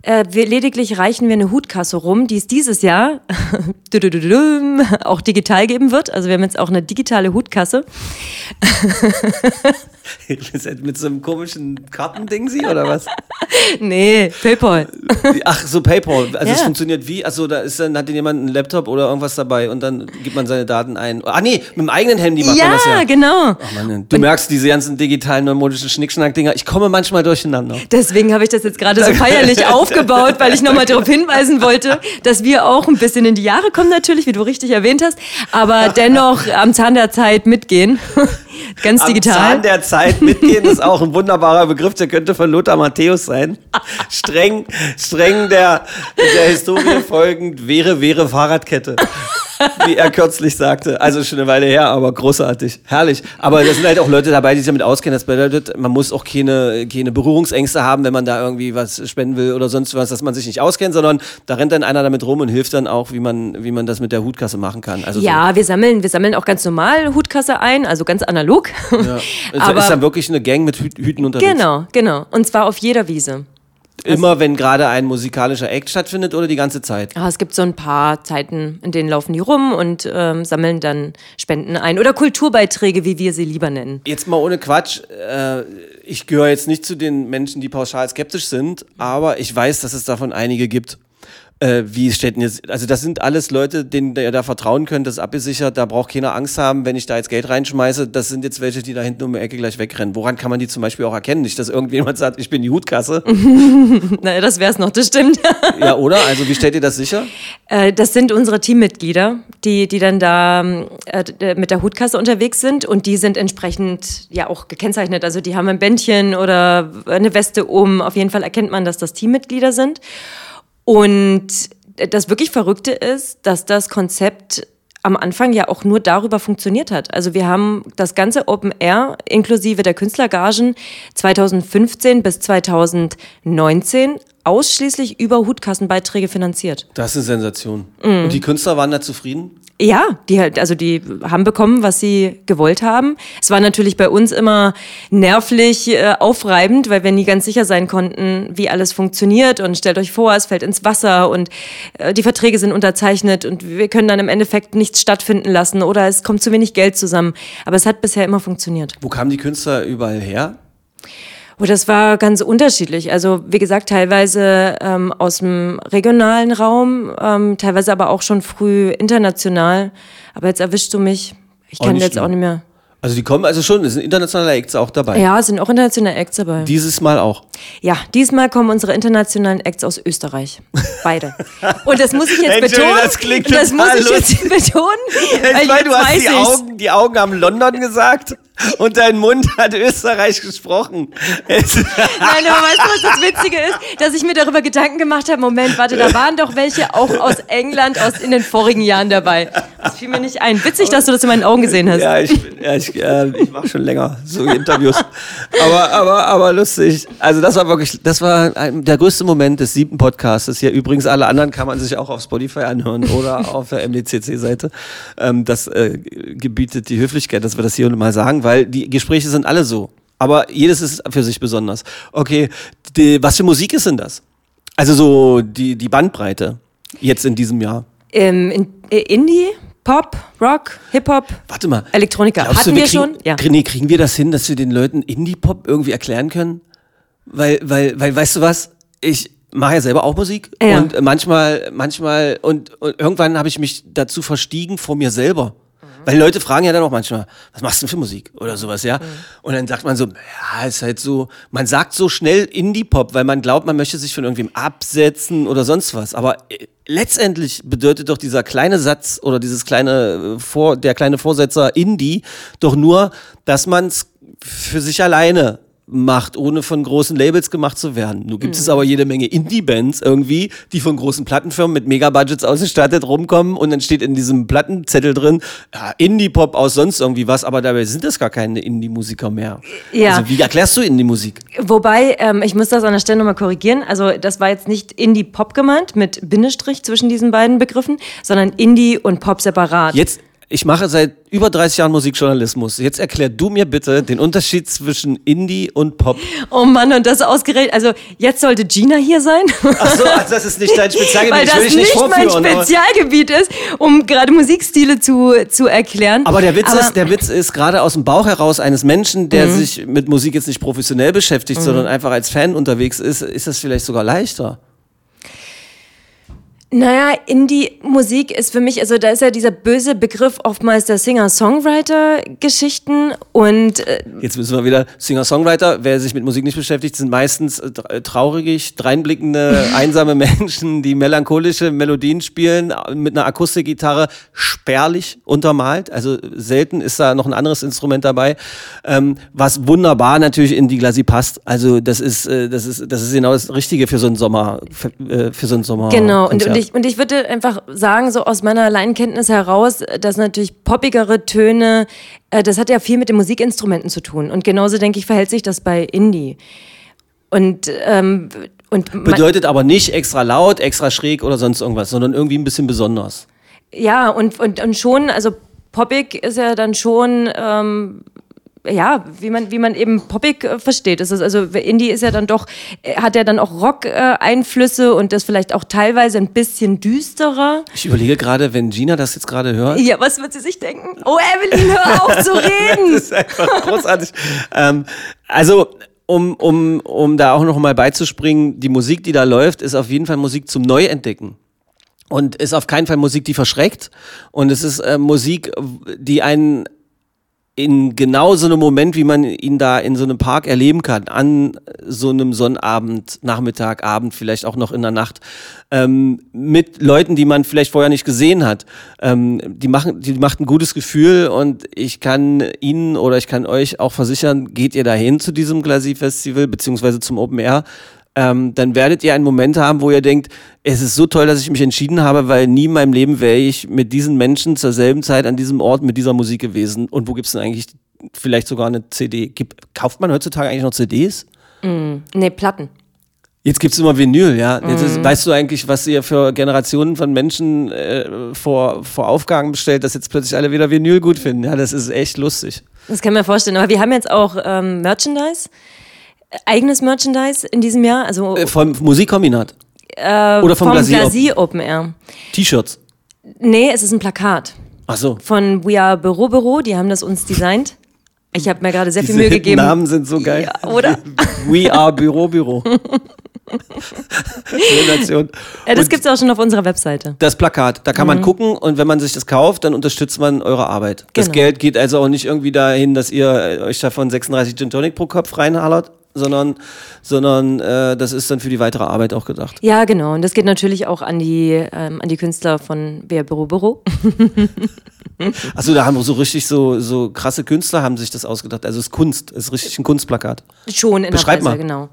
Äh, wir, lediglich reichen wir eine Hutkasse rum, die es dieses Jahr auch digital geben wird. Also wir haben jetzt auch eine digitale Hutkasse. Mit so einem komischen Kartending sie oder was? Nee, PayPal. Ach, so PayPal. Also ja. es funktioniert wie? Also da ist dann hat jemand einen Laptop oder irgendwas dabei und dann gibt man seine Daten ein. Ah nee, mit dem eigenen Handy macht ja, man das ja. genau. Ach Mann, du und merkst diese ganzen digitalen neumodischen Schnickschnack-Dinger. Ich komme manchmal durcheinander. Deswegen habe ich das jetzt gerade so feierlich aufgebaut, weil ich nochmal darauf hinweisen wollte, dass wir auch ein bisschen in die Jahre kommen natürlich, wie du richtig erwähnt hast, aber dennoch am Zahn der Zeit mitgehen. Ganz digital. Am Zahn der Zeit mitgehen ist auch ein wunderbarer Begriff, der könnte von Lothar Matthäus sein. streng, streng der, der Historie folgend wäre, wäre Fahrradkette. wie er kürzlich sagte. Also schon eine Weile her, aber großartig. Herrlich. Aber da sind halt auch Leute dabei, die sich damit auskennen. Das bedeutet, man muss auch keine, keine Berührungsängste haben, wenn man da irgendwie was spenden will oder sonst was, dass man sich nicht auskennt, sondern da rennt dann einer damit rum und hilft dann auch, wie man, wie man das mit der Hutkasse machen kann. Also ja, so. wir sammeln, wir sammeln auch ganz normal Hutkasse ein, also ganz analog. Ja. Aber ist dann wirklich eine Gang mit Hüten unterwegs. Genau, genau. Und zwar auf jeder Wiese. Immer wenn gerade ein musikalischer Act stattfindet oder die ganze Zeit? Ah, es gibt so ein paar Zeiten, in denen laufen die rum und ähm, sammeln dann Spenden ein. Oder Kulturbeiträge, wie wir sie lieber nennen. Jetzt mal ohne Quatsch. Äh, ich gehöre jetzt nicht zu den Menschen, die pauschal skeptisch sind, aber ich weiß, dass es davon einige gibt. Äh, wie steht denn jetzt, also das sind alles Leute, denen ihr da vertrauen könnt, das ist abgesichert, da braucht keiner Angst haben, wenn ich da jetzt Geld reinschmeiße, das sind jetzt welche, die da hinten um die Ecke gleich wegrennen. Woran kann man die zum Beispiel auch erkennen? Nicht, dass irgendjemand sagt, ich bin die Hutkasse. naja, das wäre es noch, das stimmt. ja, oder? Also wie stellt ihr das sicher? Äh, das sind unsere Teammitglieder, die, die dann da äh, mit der Hutkasse unterwegs sind und die sind entsprechend ja auch gekennzeichnet. Also die haben ein Bändchen oder eine Weste um. Auf jeden Fall erkennt man, dass das Teammitglieder sind. Und das wirklich Verrückte ist, dass das Konzept am Anfang ja auch nur darüber funktioniert hat. Also wir haben das ganze Open Air inklusive der Künstlergagen 2015 bis 2019 ausschließlich über Hutkassenbeiträge finanziert. Das ist eine Sensation. Mhm. Und die Künstler waren da zufrieden? Ja, die halt, also die haben bekommen, was sie gewollt haben. Es war natürlich bei uns immer nervlich äh, aufreibend, weil wir nie ganz sicher sein konnten, wie alles funktioniert. Und stellt euch vor, es fällt ins Wasser und äh, die Verträge sind unterzeichnet und wir können dann im Endeffekt nichts stattfinden lassen oder es kommt zu wenig Geld zusammen. Aber es hat bisher immer funktioniert. Wo kamen die Künstler überall her? Oh, das war ganz unterschiedlich. Also wie gesagt, teilweise ähm, aus dem regionalen Raum, ähm, teilweise aber auch schon früh international. Aber jetzt erwischst du mich. Ich kann jetzt auch nicht mehr. Also die kommen also schon, es sind internationale Acts auch dabei. Ja, es sind auch internationale Acts dabei. Dieses Mal auch. Ja, diesmal kommen unsere internationalen Acts aus Österreich. Beide. Und das muss ich jetzt betonen. Das klingt Das muss ich jetzt betonen. Weil, weil du hast die Augen, die Augen haben London gesagt und dein Mund hat Österreich gesprochen. Nein, aber weißt du, was das Witzige ist? Dass ich mir darüber Gedanken gemacht habe, Moment, warte, da waren doch welche auch aus England aus in den vorigen Jahren dabei. Das fiel mir nicht ein. Witzig, dass du das in meinen Augen gesehen hast. Ja, ich, ja, ich, äh, ich mache schon länger so Interviews. Aber, aber, aber lustig. Also das war wirklich, das war der größte Moment des siebten Podcasts. Hier übrigens alle anderen kann man sich auch auf Spotify anhören oder auf der MDCC-Seite. Ähm, das äh, gebietet die Höflichkeit, dass wir das hier mal sagen, weil die Gespräche sind alle so. Aber jedes ist für sich besonders. Okay, die, was für Musik ist denn das? Also so die, die Bandbreite jetzt in diesem Jahr. Ähm, in, äh, Indie, Pop, Rock, Hip-Hop, Warte mal. Elektronika. Glaubst Hatten du, wir, kriegen, schon? Ja. Nee, kriegen wir das hin, dass wir den Leuten Indie-Pop irgendwie erklären können? Weil, weil, weil, weißt du was? Ich mache ja selber auch Musik Ja. und manchmal, manchmal und, und irgendwann habe ich mich dazu verstiegen vor mir selber. Weil Leute fragen ja dann auch manchmal, was machst du denn für Musik oder sowas, ja? Und dann sagt man so, ja, ist halt so, man sagt so schnell Indie-Pop, weil man glaubt, man möchte sich von irgendwem absetzen oder sonst was. Aber äh, letztendlich bedeutet doch dieser kleine Satz oder dieses kleine, äh, Vor, der kleine Vorsetzer Indie doch nur, dass man es für sich alleine macht, ohne von großen Labels gemacht zu werden. Nun gibt es aber jede Menge Indie-Bands irgendwie, die von großen Plattenfirmen mit Megabudgets ausgestattet rumkommen und dann steht in diesem Plattenzettel drin, ja, Indie-Pop aus sonst irgendwie was, aber dabei sind das gar keine Indie-Musiker mehr. Ja. Also wie erklärst du Indie-Musik? Wobei, ähm, ich muss das an der Stelle nochmal korrigieren. Also das war jetzt nicht Indie-Pop gemeint mit Bindestrich zwischen diesen beiden Begriffen, sondern Indie und Pop separat. Jetzt, ich mache seit über 30 Jahren Musikjournalismus. Jetzt erklär du mir bitte den Unterschied zwischen Indie und Pop. Oh Mann, und das ausgerechnet. Also jetzt sollte Gina hier sein. Ach so, also das ist nicht dein Spezialgebiet. Weil ich will das nicht nicht mein Spezialgebiet ist, um gerade Musikstile zu, zu erklären. Aber der Witz Aber- ist, der Witz ist gerade aus dem Bauch heraus eines Menschen, der sich mit Musik jetzt nicht professionell beschäftigt, sondern einfach als Fan unterwegs ist, ist das vielleicht sogar leichter. Naja, Indie-Musik ist für mich, also da ist ja dieser böse Begriff oftmals der Singer-Songwriter-Geschichten und äh, Jetzt müssen wir wieder Singer-Songwriter. Wer sich mit Musik nicht beschäftigt, sind meistens äh, tra- traurig, dreinblickende, einsame Menschen, die melancholische Melodien spielen, äh, mit einer Akustikgitarre spärlich untermalt. Also selten ist da noch ein anderes Instrument dabei, ähm, was wunderbar natürlich in die Glasi passt. Also das ist, äh, das ist, das ist genau das Richtige für so einen Sommer, für, äh, für so einen Sommer. Genau, und, und ich und ich würde einfach sagen, so aus meiner Laienkenntnis heraus, dass natürlich poppigere Töne, äh, das hat ja viel mit den Musikinstrumenten zu tun. Und genauso, denke ich, verhält sich das bei Indie. Und, ähm, und Bedeutet aber nicht extra laut, extra schräg oder sonst irgendwas, sondern irgendwie ein bisschen besonders. Ja, und, und, und schon, also poppig ist ja dann schon ähm, ja, wie man, wie man eben poppig äh, versteht. Das ist also Indie ist ja dann doch, äh, hat ja dann auch Rock-Einflüsse äh, und das vielleicht auch teilweise ein bisschen düsterer. Ich überlege gerade, wenn Gina das jetzt gerade hört. Ja, was wird sie sich denken? Oh, Evelyn, hör auf zu reden! das ist einfach großartig. ähm, also, um, um, um da auch noch mal beizuspringen, die Musik, die da läuft, ist auf jeden Fall Musik zum Neuentdecken und ist auf keinen Fall Musik, die verschreckt. Und es ist äh, Musik, die einen in genau so einem Moment, wie man ihn da in so einem Park erleben kann, an so einem Sonnabend, Nachmittag, Abend, vielleicht auch noch in der Nacht, ähm, mit Leuten, die man vielleicht vorher nicht gesehen hat. Ähm, die machen, die macht ein gutes Gefühl und ich kann Ihnen oder ich kann euch auch versichern, geht ihr dahin zu diesem Glasie Festival beziehungsweise zum Open Air, ähm, dann werdet ihr einen Moment haben, wo ihr denkt, es ist so toll, dass ich mich entschieden habe, weil nie in meinem Leben wäre ich mit diesen Menschen zur selben Zeit an diesem Ort mit dieser Musik gewesen. Und wo gibt es denn eigentlich vielleicht sogar eine CD? Gibt, kauft man heutzutage eigentlich noch CDs? Mm, nee, Platten. Jetzt gibt es immer Vinyl, ja. Jetzt ist, mm. weißt du eigentlich, was ihr für Generationen von Menschen äh, vor, vor Aufgaben bestellt, dass jetzt plötzlich alle wieder Vinyl gut finden? Ja, das ist echt lustig. Das kann man vorstellen. Aber wir haben jetzt auch ähm, Merchandise eigenes Merchandise in diesem Jahr? Also, äh, vom Musikkombinat? Äh, Oder vom, vom Glacier, Glacier Open Air. T-Shirts? Nee, es ist ein Plakat. Ach so. Von We Are Büro Büro, die haben das uns designt. Ich habe mir gerade sehr Diese viel Mühe gegeben. Die Namen sind so geil. Ja, oder? We Are Büro Büro. ja, das gibt es auch schon auf unserer Webseite. Das Plakat, da kann mhm. man gucken und wenn man sich das kauft, dann unterstützt man eure Arbeit. Genau. Das Geld geht also auch nicht irgendwie dahin, dass ihr euch davon 36 Gin Tonic pro Kopf reinhallert, sondern, sondern äh, das ist dann für die weitere Arbeit auch gedacht. Ja, genau. Und das geht natürlich auch an die, ähm, an die Künstler von Wer Büro Büro. Achso, da haben wir so richtig so, so krasse Künstler haben sich das ausgedacht. Also es ist Kunst, es ist richtig ein Kunstplakat. Schon in Beschreib der Weise, mal. genau.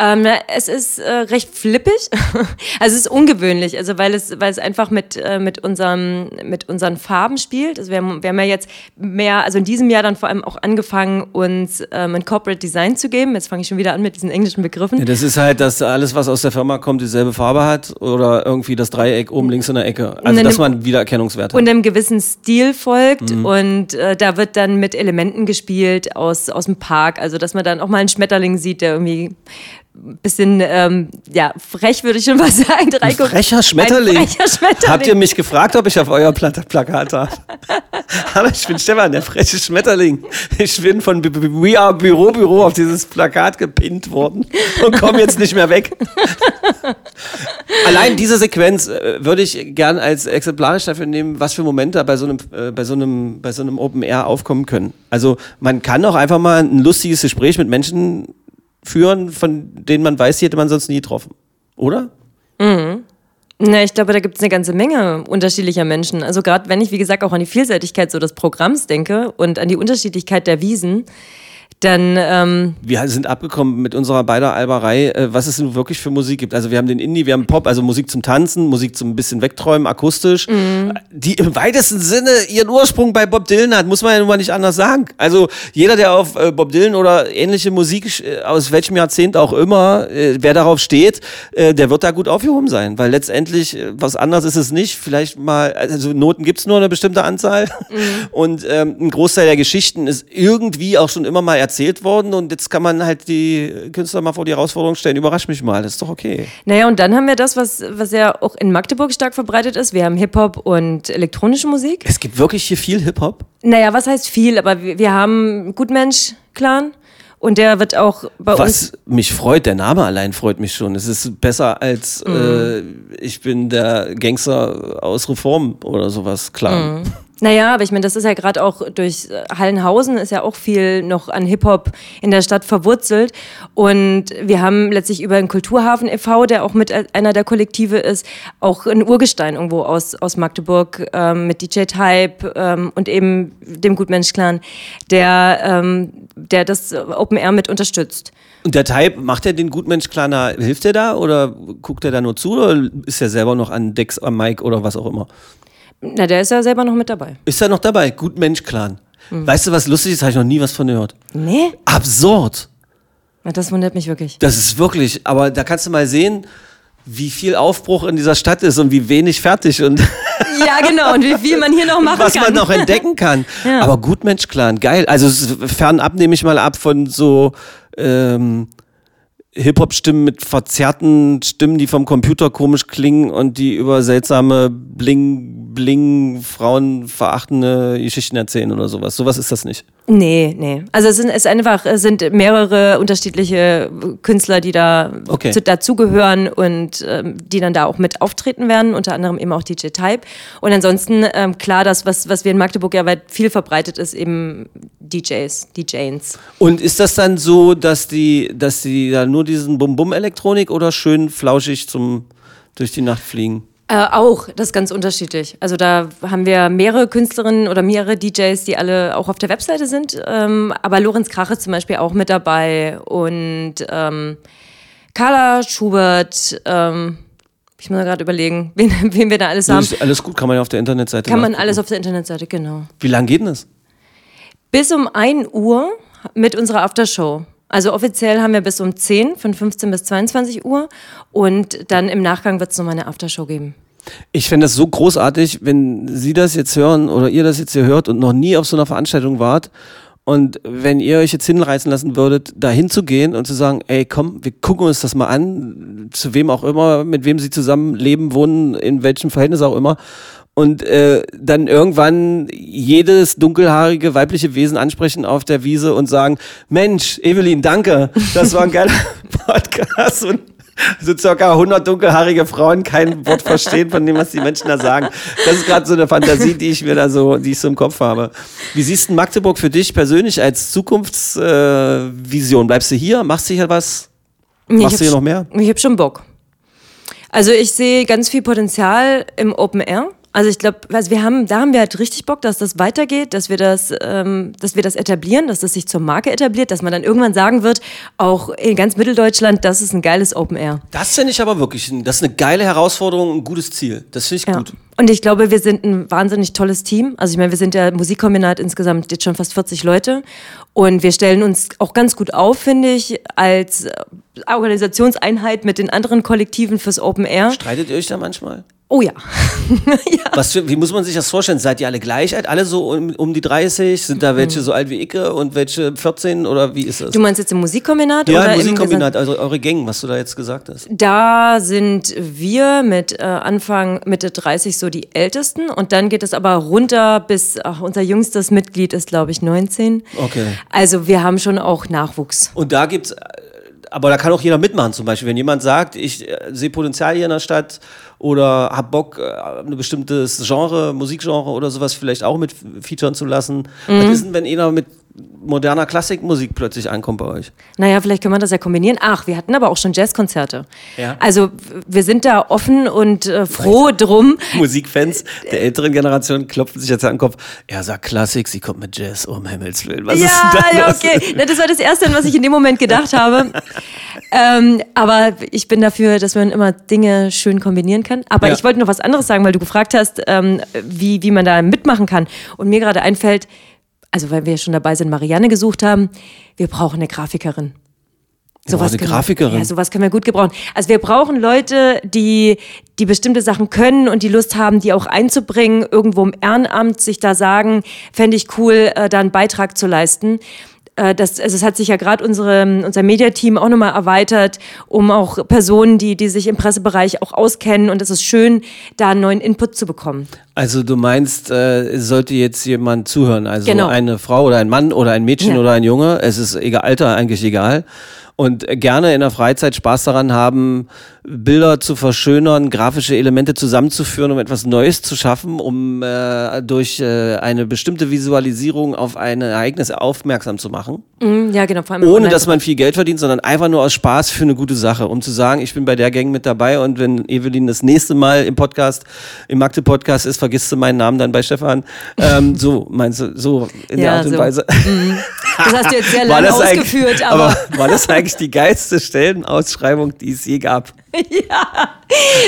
Ähm, es ist äh, recht flippig, also es ist ungewöhnlich, also weil es, weil es einfach mit, äh, mit, unserem, mit unseren Farben spielt. Also wir, haben, wir haben ja jetzt mehr, also in diesem Jahr dann vor allem auch angefangen, uns ähm, ein Corporate Design zu geben. Jetzt fange ich schon wieder an mit diesen englischen Begriffen. Ja, das ist halt, dass alles, was aus der Firma kommt, dieselbe Farbe hat oder irgendwie das Dreieck oben links in der Ecke. Also dass man Wiedererkennungswert hat. Und einem gewissen Stil folgt mhm. und äh, da wird dann mit Elementen gespielt aus, aus dem Park. Also dass man dann auch mal einen Schmetterling sieht, der irgendwie bisschen, ähm, ja, frech würde ich schon mal sagen. Ein frecher Schmetterling. Ein frecher Schmetterling. Habt ihr mich gefragt, ob ich auf euer Pla Plakat darf? Aber ich bin Stefan, der freche Schmetterling. Ich bin von B We Are Büro Büro auf dieses Plakat gepinnt worden und komme jetzt nicht mehr weg. Allein diese Sequenz äh, würde ich gern als exemplarisch dafür nehmen, was für Momente bei so einem, äh, bei so einem, bei so einem Open Air aufkommen können. Also man kann auch einfach mal ein lustiges Gespräch mit Menschen führen, von denen man weiß, die hätte man sonst nie getroffen. Oder? Mhm. Na, ich glaube, da gibt es eine ganze Menge unterschiedlicher Menschen. Also gerade wenn ich, wie gesagt, auch an die Vielseitigkeit so des Programms denke und an die Unterschiedlichkeit der Wiesen, dann. Ähm wir sind abgekommen mit unserer beider Alberei, äh, was es nun wirklich für Musik gibt. Also wir haben den Indie, wir haben Pop, also Musik zum Tanzen, Musik zum bisschen wegträumen, akustisch, mhm. die im weitesten Sinne ihren Ursprung bei Bob Dylan hat, muss man ja nun mal nicht anders sagen. Also jeder, der auf äh, Bob Dylan oder ähnliche Musik äh, aus welchem Jahrzehnt auch immer, wer darauf steht, der wird da gut aufgehoben sein, weil letztendlich was anderes ist es nicht. Vielleicht mal, also Noten gibt es nur eine bestimmte Anzahl mhm. und ähm, ein Großteil der Geschichten ist irgendwie auch schon immer mal erzählt worden und jetzt kann man halt die Künstler mal vor die Herausforderung stellen, überrasch mich mal, das ist doch okay. Naja, und dann haben wir das, was, was ja auch in Magdeburg stark verbreitet ist. Wir haben Hip-Hop und elektronische Musik. Es gibt wirklich hier viel Hip-Hop? Naja, was heißt viel, aber wir, wir haben Gutmensch-Clan. Und der wird auch bei Was uns. Was mich freut, der Name allein freut mich schon. Es ist besser als mhm. äh, ich bin der Gangster aus Reform oder sowas, klar. Mhm. Naja, aber ich meine, das ist ja gerade auch durch äh, Hallenhausen ist ja auch viel noch an Hip-Hop in der Stadt verwurzelt. Und wir haben letztlich über den Kulturhafen e.V., der auch mit einer der Kollektive ist, auch ein Urgestein irgendwo aus, aus Magdeburg ähm, mit DJ Type ähm, und eben dem Gutmensch-Clan, der, ähm, der das Open Air mit unterstützt. Und der Type, macht er den Gutmensch-Clan, hilft er da oder guckt er da nur zu oder ist er selber noch an Dex, am Mike oder was auch immer? Na, der ist ja selber noch mit dabei. Ist er noch dabei? Gutmensch-Clan. Mhm. Weißt du, was lustig ist? Habe ich noch nie was von gehört. Nee? Absurd. Na, das wundert mich wirklich. Das ist wirklich, aber da kannst du mal sehen, wie viel Aufbruch in dieser Stadt ist und wie wenig fertig und ja genau und wie viel man hier noch machen was kann. Was man noch entdecken kann. ja. Aber Gutmensch-Clan, geil. Also fernab nehme ich mal ab von so ähm, Hip-Hop-Stimmen mit verzerrten Stimmen, die vom Computer komisch klingen und die über seltsame Bling, Bling, frauenverachtende Geschichten erzählen oder sowas. Sowas ist das nicht. Nee, nee. Also es sind es einfach es sind mehrere unterschiedliche Künstler, die da okay. zu, dazugehören und ähm, die dann da auch mit auftreten werden, unter anderem eben auch DJ Type. Und ansonsten ähm, klar, das was was wir in Magdeburg ja weit viel verbreitet ist, eben DJs, DJs. Und ist das dann so, dass die dass die da nur diesen Bum-Bum-Elektronik oder schön flauschig zum durch die Nacht fliegen? Äh, auch, das ist ganz unterschiedlich. Also da haben wir mehrere Künstlerinnen oder mehrere DJs, die alle auch auf der Webseite sind. Ähm, aber Lorenz Krach ist zum Beispiel auch mit dabei und ähm, Carla Schubert. Ähm, ich muss gerade überlegen, wen, wen, wir da alles haben. alles gut, kann man ja auf der Internetseite Kann man alles auf der Internetseite, genau. Wie lange geht denn das? Bis um 1 Uhr mit unserer Aftershow. Also offiziell haben wir bis um 10, von 15 bis 22 Uhr. Und dann im Nachgang wird es nochmal eine Aftershow geben. Ich fände das so großartig, wenn Sie das jetzt hören oder ihr das jetzt hier hört und noch nie auf so einer Veranstaltung wart. Und wenn ihr euch jetzt hinreißen lassen würdet, da hinzugehen und zu sagen, ey, komm, wir gucken uns das mal an, zu wem auch immer, mit wem sie zusammen leben, wohnen, in welchem Verhältnis auch immer, und äh, dann irgendwann jedes dunkelhaarige weibliche Wesen ansprechen auf der Wiese und sagen, Mensch, Evelyn, danke, das war ein geiler Podcast und so circa 100 dunkelhaarige Frauen kein Wort verstehen von dem, was die Menschen da sagen. Das ist gerade so eine Fantasie, die ich mir da so, die ich so im Kopf habe. Wie siehst du Magdeburg für dich persönlich als Zukunftsvision? Äh, Bleibst du hier? Machst du hier was? Machst du hier noch mehr? Ich habe schon Bock. Also ich sehe ganz viel Potenzial im Open Air. Also ich glaube, also wir haben, da haben wir halt richtig Bock, dass das weitergeht, dass wir das, ähm, dass wir das etablieren, dass das sich zur Marke etabliert, dass man dann irgendwann sagen wird, auch in ganz Mitteldeutschland, das ist ein geiles Open Air. Das finde ich aber wirklich, das ist eine geile Herausforderung, ein gutes Ziel. Das finde ich ja. gut. Und ich glaube, wir sind ein wahnsinnig tolles Team. Also ich meine, wir sind ja Musikkombinat insgesamt jetzt schon fast 40 Leute. Und wir stellen uns auch ganz gut auf, finde ich, als Organisationseinheit mit den anderen Kollektiven fürs Open Air. Streitet ihr euch da manchmal? Oh ja. ja. Was für, wie muss man sich das vorstellen? Seid ihr alle gleich alt? Alle so um, um die 30? Sind da welche mhm. so alt wie Icke und welche 14 oder wie ist das? Du meinst jetzt im Musikkombinat? Ja, im Musikkombinat, also eure Gang, was du da jetzt gesagt hast. Da sind wir mit äh, Anfang Mitte 30 so die Ältesten und dann geht es aber runter bis, ach, unser jüngstes Mitglied ist glaube ich 19. Okay. Also wir haben schon auch Nachwuchs. Und da gibt's aber da kann auch jeder mitmachen, zum Beispiel. Wenn jemand sagt, ich äh, sehe Potenzial hier in der Stadt oder hab Bock, äh, ein bestimmtes Genre, Musikgenre oder sowas vielleicht auch mit featuren zu lassen. Mhm. Was ist denn, wenn einer mit moderner Klassikmusik plötzlich ankommt bei euch? Naja, vielleicht können wir das ja kombinieren. Ach, wir hatten aber auch schon Jazzkonzerte. Ja. Also wir sind da offen und äh, froh drum. Musikfans der älteren Generation klopfen sich jetzt an den Kopf. Er sagt Klassik, sie kommt mit Jazz, um Himmels Willen. Was ja, ist denn ja, okay. Na, das war das Erste, was ich in dem Moment gedacht habe. ähm, aber ich bin dafür, dass man immer Dinge schön kombinieren kann. Aber ja. ich wollte noch was anderes sagen, weil du gefragt hast, ähm, wie, wie man da mitmachen kann. Und mir gerade einfällt, also weil wir schon dabei sind, Marianne gesucht haben, wir brauchen eine Grafikerin. Sowas eine Grafikerin. Wir, ja, sowas können wir gut gebrauchen. Also wir brauchen Leute, die, die bestimmte Sachen können und die Lust haben, die auch einzubringen, irgendwo im Ehrenamt sich da sagen, fände ich cool, äh, da einen Beitrag zu leisten. Äh, das, also es hat sich ja gerade unsere, unser Mediateam auch nochmal erweitert, um auch Personen, die, die sich im Pressebereich auch auskennen. Und es ist schön, da einen neuen Input zu bekommen. Also du meinst, äh, sollte jetzt jemand zuhören, also genau. eine Frau oder ein Mann oder ein Mädchen ja. oder ein Junge, es ist egal, Alter eigentlich egal und gerne in der Freizeit Spaß daran haben, Bilder zu verschönern, grafische Elemente zusammenzuführen, um etwas Neues zu schaffen, um äh, durch äh, eine bestimmte Visualisierung auf ein Ereignis aufmerksam zu machen. Mm, ja, genau. Vor allem Ohne, dass man viel Geld verdient, sondern einfach nur aus Spaß für eine gute Sache, um zu sagen, ich bin bei der Gang mit dabei und wenn Evelyn das nächste Mal im Podcast, im Magde-Podcast ist, vergisst du meinen Namen dann bei Stefan. Ähm, so, meinst du, so in der Ja, Art und so. Weise. Das hast du jetzt sehr lange das ausgeführt, aber, war das eigentlich die geilste Stellenausschreibung, die es je gab?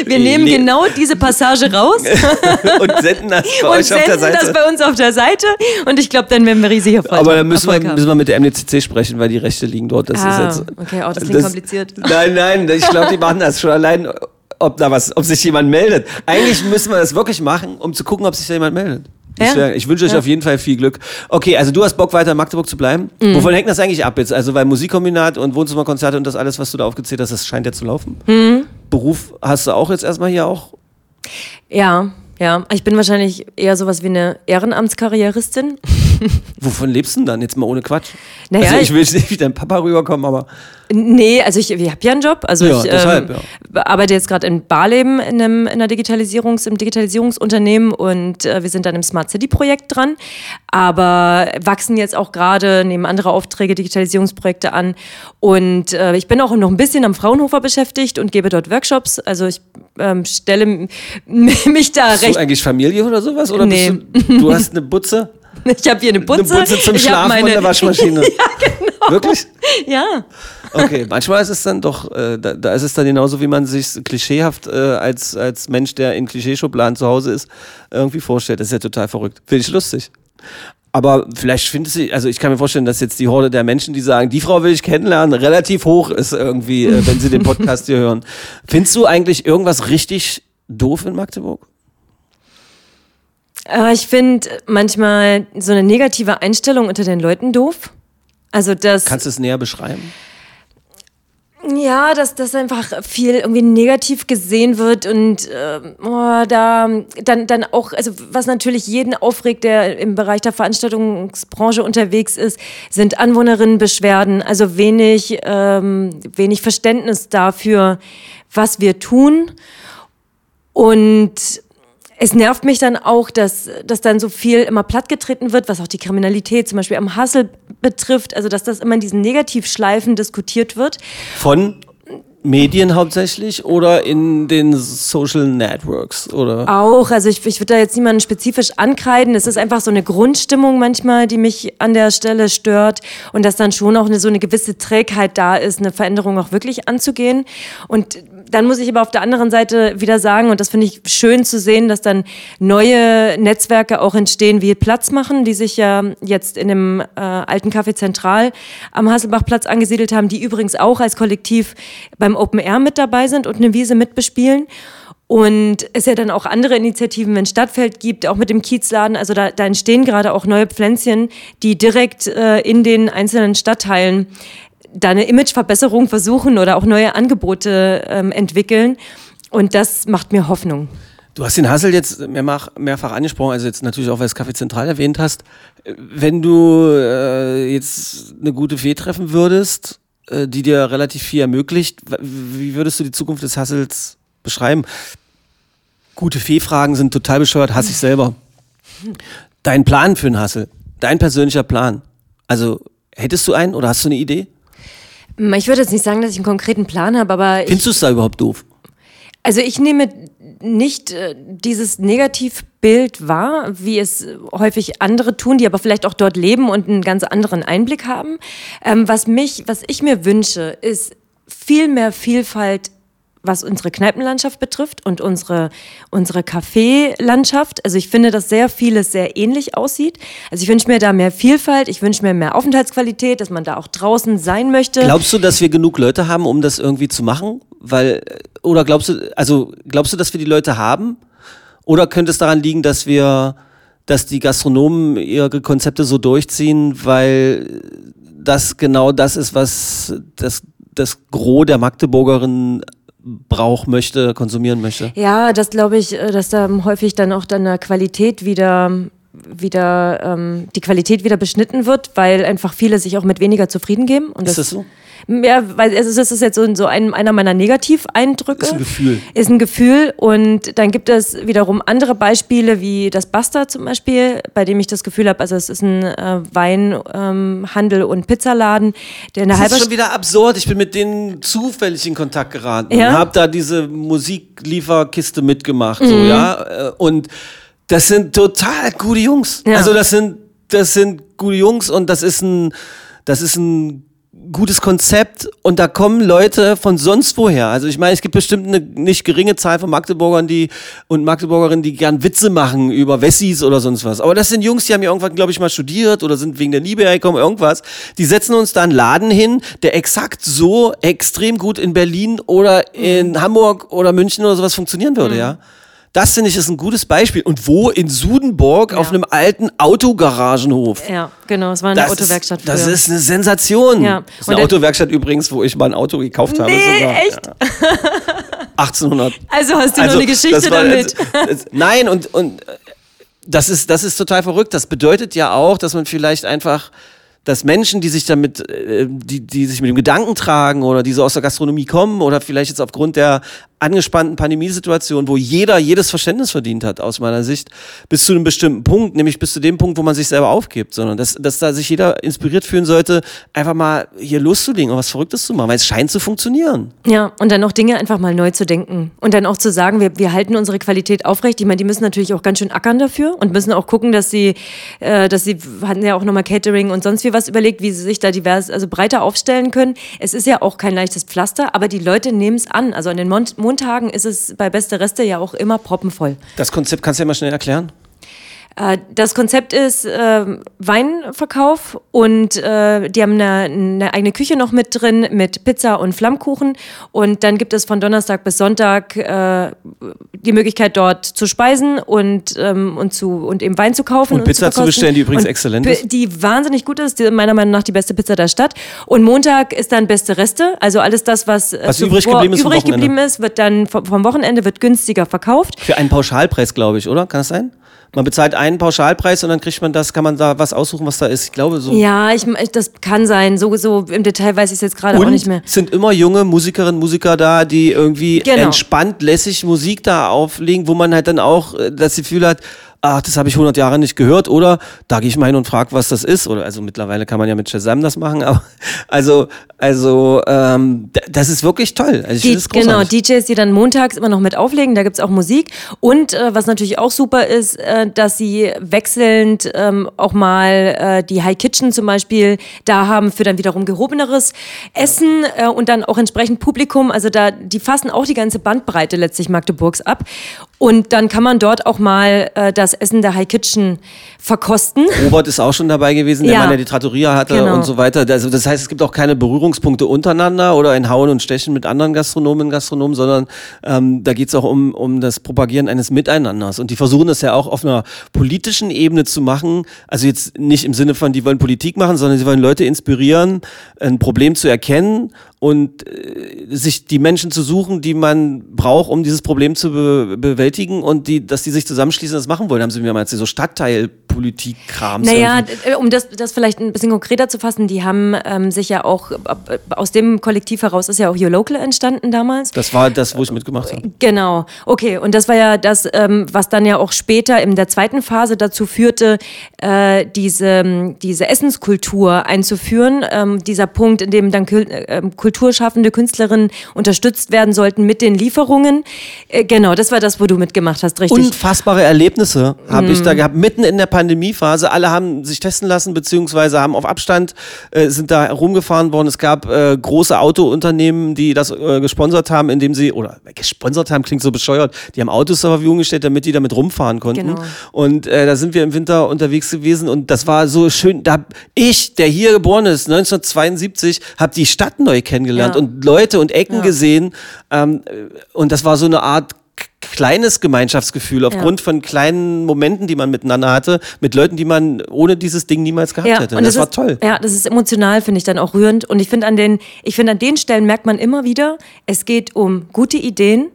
wir nehmen Le- genau diese Passage raus Und senden das bei und euch auf der senden das Seite? bei uns auf der Seite und ich glaube, dann werden wir riesig Erfolg Aber dann müssen wir, haben. müssen wir mit der MDCC sprechen, weil die Rechte liegen dort. Das Ah, ist jetzt, okay, oh, das klingt kompliziert. Nein, nein, ich glaube, die machen das schon allein, ob da was, ob sich jemand meldet. Eigentlich müssen wir das wirklich machen, um zu gucken, ob sich da jemand meldet. Ja. Ich wünsche euch Ja. auf jeden Fall viel Glück. Okay, also du hast Bock, weiter in Magdeburg zu bleiben. Mhm. Wovon hängt das eigentlich ab jetzt? Also, weil Musikkombinat und Wohnzimmerkonzerte und das alles, was du da aufgezählt hast, das scheint ja zu laufen. Mhm. Beruf hast du auch jetzt erstmal hier auch? Ja, ja. Ich bin wahrscheinlich eher sowas wie eine Ehrenamtskarrieristin. Wovon lebst du denn dann? Jetzt mal ohne Quatsch. Naja, also ich will jetzt nicht wie dein Papa rüberkommen, aber Nee, also ich, ich habe ja einen Job. Also Ja, ich deshalb, ähm, arbeite jetzt gerade in Barleben in einem in einer Digitalisierungs, im Digitalisierungsunternehmen und äh, wir sind dann im Smart City Projekt dran. Aber wachsen jetzt auch gerade, nehmen andere Aufträge, Digitalisierungsprojekte an. Und äh, ich bin auch noch ein bisschen am Fraunhofer beschäftigt und gebe dort Workshops. Also ich ähm, stelle mich da Hast du recht. eigentlich Familie oder sowas? Oder Nee. bist du, du hast eine Butze? Ich habe hier eine Butze. Eine Butze zum Schlafen meine, und eine Waschmaschine. ja, genau. Wirklich? Ja. Okay, manchmal ist es dann doch, äh, da, da ist es dann genauso, wie man sich klischeehaft äh, als, als Mensch, der in Klischeeschubladen zu Hause ist, irgendwie vorstellt. Das ist ja total verrückt. Finde ich lustig. Aber vielleicht findest du, also ich kann mir vorstellen, dass jetzt die Horde der Menschen, die sagen, die Frau will ich kennenlernen, relativ hoch ist irgendwie, äh, wenn sie den Podcast hier hören. Findest du eigentlich irgendwas richtig doof in Magdeburg? Aber ich finde manchmal so eine negative Einstellung unter den Leuten doof. Also das, Kannst du es näher beschreiben? ja, dass das einfach viel irgendwie negativ gesehen wird und ähm, oh, da dann dann auch, also was natürlich jeden aufregt, der im Bereich der Veranstaltungsbranche unterwegs ist, sind Anwohnerinnenbeschwerden, also wenig ähm, wenig Verständnis dafür, was wir tun und es nervt mich dann auch, dass, dass dann so viel immer plattgetreten wird, was auch die Kriminalität zum Beispiel am Hassel betrifft. Also, dass das immer in diesen Negativschleifen diskutiert wird. Von Medien hauptsächlich oder in den Social Networks oder? Auch, also ich, ich würde da jetzt niemanden spezifisch ankreiden. Es ist einfach so eine Grundstimmung manchmal, die mich an der Stelle stört. Und dass dann schon auch eine, so eine gewisse Trägheit da ist, eine Veränderung auch wirklich anzugehen. Und dann muss ich aber auf der anderen Seite wieder sagen, und das finde ich schön zu sehen, dass dann neue Netzwerke auch entstehen, wie Platz machen, die sich ja jetzt in dem äh, alten Café Zentral am Hasselbachplatz angesiedelt haben, die übrigens auch als Kollektiv beim Open Air mit dabei sind und eine Wiese mitbespielen. Und es ja dann auch andere Initiativen, wenn es Stadtfeld gibt, auch mit dem Kiezladen. Also da, da entstehen gerade auch neue Pflänzchen, die direkt äh, in den einzelnen Stadtteilen da eine Imageverbesserung versuchen oder auch neue Angebote ähm, entwickeln. Und das macht mir Hoffnung. Du hast den Hassel jetzt mehrfach, mehrfach angesprochen, also jetzt natürlich auch, weil das Café Zentral erwähnt hast. Wenn du äh, jetzt eine gute Fee treffen würdest, die dir relativ viel ermöglicht, wie würdest du die Zukunft des Hassels beschreiben? Gute Fee-Fragen sind total bescheuert, hasse ich selber. Dein Plan für den Hassel, dein persönlicher Plan. Also hättest du einen oder hast du eine Idee? Ich würde jetzt nicht sagen, dass ich einen konkreten Plan habe, aber Findest du es da überhaupt doof? Also ich nehme nicht äh, dieses Negativbild wahr, wie es häufig andere tun, die aber vielleicht auch dort leben und einen ganz anderen Einblick haben. Ähm, was mich, was ich mir wünsche, ist viel mehr Vielfalt was unsere Kneipenlandschaft betrifft und unsere, unsere Kaffeelandschaft. Also ich finde, dass sehr vieles sehr ähnlich aussieht. Also ich wünsche mir da mehr Vielfalt, ich wünsche mir mehr Aufenthaltsqualität, dass man da auch draußen sein möchte. Glaubst du, dass wir genug Leute haben, um das irgendwie zu machen? Weil, oder glaubst du, also glaubst du, dass wir die Leute haben? Oder könnte es daran liegen, dass wir, dass die Gastronomen ihre Konzepte so durchziehen, weil das genau das ist, was das, das Gros der Magdeburgerin braucht, möchte, konsumieren möchte? Ja, das glaube ich, äh, dass da häufig dann auch dann eine Qualität wieder wieder ähm, die Qualität wieder beschnitten wird, weil einfach viele sich auch mit weniger zufrieden geben. Und Ist das so? Ja, weil es ist, es ist jetzt so, so ein, einer meiner Negativ-Eindrücke. Ist ein Gefühl. Ist ein Gefühl. Und dann gibt es wiederum andere Beispiele, wie das Basta zum Beispiel, bei dem ich das Gefühl habe, also es ist ein äh, Weinhandel und Pizzaladen, der in der Das ist schon wieder absurd. Ich bin mit denen zufällig in Kontakt geraten Ja? und habe da diese Musiklieferkiste mitgemacht. Mhm. So, ja? Äh, Und das sind total gute Jungs. Ja. Also das sind, das sind gute Jungs und das ist ein, das ist ein gutes Konzept und da kommen Leute von sonst woher. Also ich meine, es gibt bestimmt eine nicht geringe Zahl von Magdeburgern die und Magdeburgerinnen, die gern Witze machen über Wessis oder sonst was. Aber das sind Jungs, die haben ja irgendwann, glaube ich, mal studiert oder sind wegen der Liebe hergekommen, irgendwas. Die setzen uns da einen Laden hin, der exakt so extrem gut in Berlin oder in Hamburg oder München oder sowas funktionieren würde, ja. Das finde ich ist ein gutes Beispiel. Und wo? In Sudenburg auf einem alten Autogaragenhof. Ja, genau, es war eine Das Autowerkstatt ist, das ist eine Sensation. Ja. Das ist eine Autowerkstatt übrigens, wo ich mal ein Auto gekauft habe. Nee, sogar. echt? Ja. 1800. Also hast du noch eine Geschichte war- damit. das- nein, und, und äh, das ist, das ist total verrückt. Das bedeutet ja auch, dass man vielleicht einfach, dass Menschen, die sich damit, äh, die, die sich mit dem Gedanken tragen oder die so aus der Gastronomie kommen oder vielleicht jetzt aufgrund der angespannten Pandemiesituation, wo jeder jedes Verständnis verdient hat, aus meiner Sicht, bis zu einem bestimmten Punkt, nämlich bis zu dem Punkt, wo man sich selber aufgibt, sondern dass, dass da sich jeder inspiriert fühlen sollte, einfach mal hier loszulegen und was Verrücktes zu machen, weil es scheint zu funktionieren. Ja, und dann auch Dinge einfach mal neu zu denken. Und dann auch zu sagen, wir, wir halten unsere Qualität aufrecht. Ich meine, die müssen natürlich auch ganz schön ackern dafür und müssen auch gucken, dass sie, äh, dass sie hatten ja auch nochmal Catering und sonst wie was überlegt, wie sie sich da divers, also breiter aufstellen können. Es ist ja auch kein leichtes Pflaster, aber die Leute nehmen es an. Also an den Mon Montagen ist es bei Beste Reste ja auch immer proppenvoll. Das Konzept kannst du ja mal schnell erklären. Äh, Das Konzept ist äh, Weinverkauf und äh, die haben eine, eine eigene Küche noch mit drin mit Pizza und Flammkuchen und dann gibt es von Donnerstag bis Sonntag äh, die Möglichkeit dort zu speisen und, ähm, und, zu, und eben Wein zu kaufen. Und Pizza zu verkosten. bestellen, die übrigens Und exzellent ist. Die wahnsinnig gut ist, die, meiner Meinung nach die beste Pizza der Stadt. Und Montag ist dann beste Reste, also alles das, was, äh, Was übrig geblieben ist übrig geblieben ist, wird dann vom, vom Wochenende wird günstiger verkauft. Für einen Pauschalpreis, glaube ich, oder? Kann das sein? Man bezahlt einen Pauschalpreis und dann kriegt man das, kann man da was aussuchen, was da ist. Ich glaube so. Ja, ich, das kann sein. So, so im Detail weiß ich es jetzt gerade auch nicht mehr. es sind immer junge Musikerinnen, Musiker da, die irgendwie Genau. entspannt, lässig Musik da auflegen, wo man halt dann auch äh, das Gefühl hat, ach, das habe ich 100 Jahre nicht gehört oder da gehe ich mal hin und frage, was das ist. Oder also mittlerweile kann man ja mit Shazam das machen, aber also, also ähm, das ist wirklich toll. Also ich Die, genau. DJs, die dann montags immer noch mit auflegen, da gibt's auch Musik. Und äh, was natürlich auch super ist, äh, dass sie wechselnd ähm, auch mal äh, die High Kitchen zum Beispiel da haben für dann wiederum gehobeneres Essen äh, und dann auch entsprechend Publikum. Also da, die fassen auch die ganze Bandbreite letztlich Magdeburgs ab. Und dann kann man dort auch mal äh, das Essen der High Kitchen verkosten. Robert ist auch schon dabei gewesen, der Ja. Mann, der die Trattoria hatte Genau. und so weiter. Also das heißt, es gibt auch keine Berührungspunkte untereinander oder ein Hauen und Stechen mit anderen Gastronomen und Gastronomen, sondern ähm, da geht es auch um, um das Propagieren eines Miteinanders. Und die versuchen das ja auch auf einer politischen Ebene zu machen. Also jetzt nicht im Sinne von, die wollen Politik machen, sondern sie wollen Leute inspirieren, ein Problem zu erkennen und äh, sich die Menschen zu suchen, die man braucht, um dieses Problem zu be bewältigen und die, dass die sich zusammenschließen und das machen wollen. Haben sie mir mal so Stadtteilpolitik-Krams. Naja, irgendwie. d- um das, das vielleicht ein bisschen konkreter zu fassen, die haben ähm, sich ja auch, äh, aus dem Kollektiv heraus ist ja auch Your Local entstanden damals. Das war das, wo ich mitgemacht habe. Genau, okay. Und das war ja das, ähm, was dann ja auch später in der zweiten Phase dazu führte, äh, diese, ähm, diese Essenskultur einzuführen. Ähm, dieser Punkt, in dem dann Kül äh, kulturschaffende Künstlerinnen unterstützt werden sollten mit den Lieferungen. Äh, genau, das war das, wo du mitgemacht hast, richtig? Unfassbare Erlebnisse habe ich da gehabt, mitten in der Pandemiephase. Alle haben sich testen lassen, beziehungsweise haben auf Abstand, äh, sind da rumgefahren worden. Es gab äh, große Autounternehmen, die das äh, gesponsert haben, indem sie, oder gesponsert haben, klingt so bescheuert, die haben Autos zur Verfügung gestellt, damit die damit rumfahren konnten. Genau. Und äh, da sind wir im Winter unterwegs gewesen und das war so schön. Da ich, der hier geboren ist, 1972, habe die Stadt neu kennengelernt Ja. und Leute und Ecken Ja. gesehen. Ähm, und das war so eine Art kleines Gemeinschaftsgefühl aufgrund von kleinen Momenten, die man miteinander hatte, mit Leuten, die man ohne dieses Ding niemals gehabt hätte. Und das, war ist, toll. Ja, das ist emotional, finde ich dann auch rührend. Und ich finde an den, ich finde an den Stellen merkt man immer wieder, es geht um gute Ideen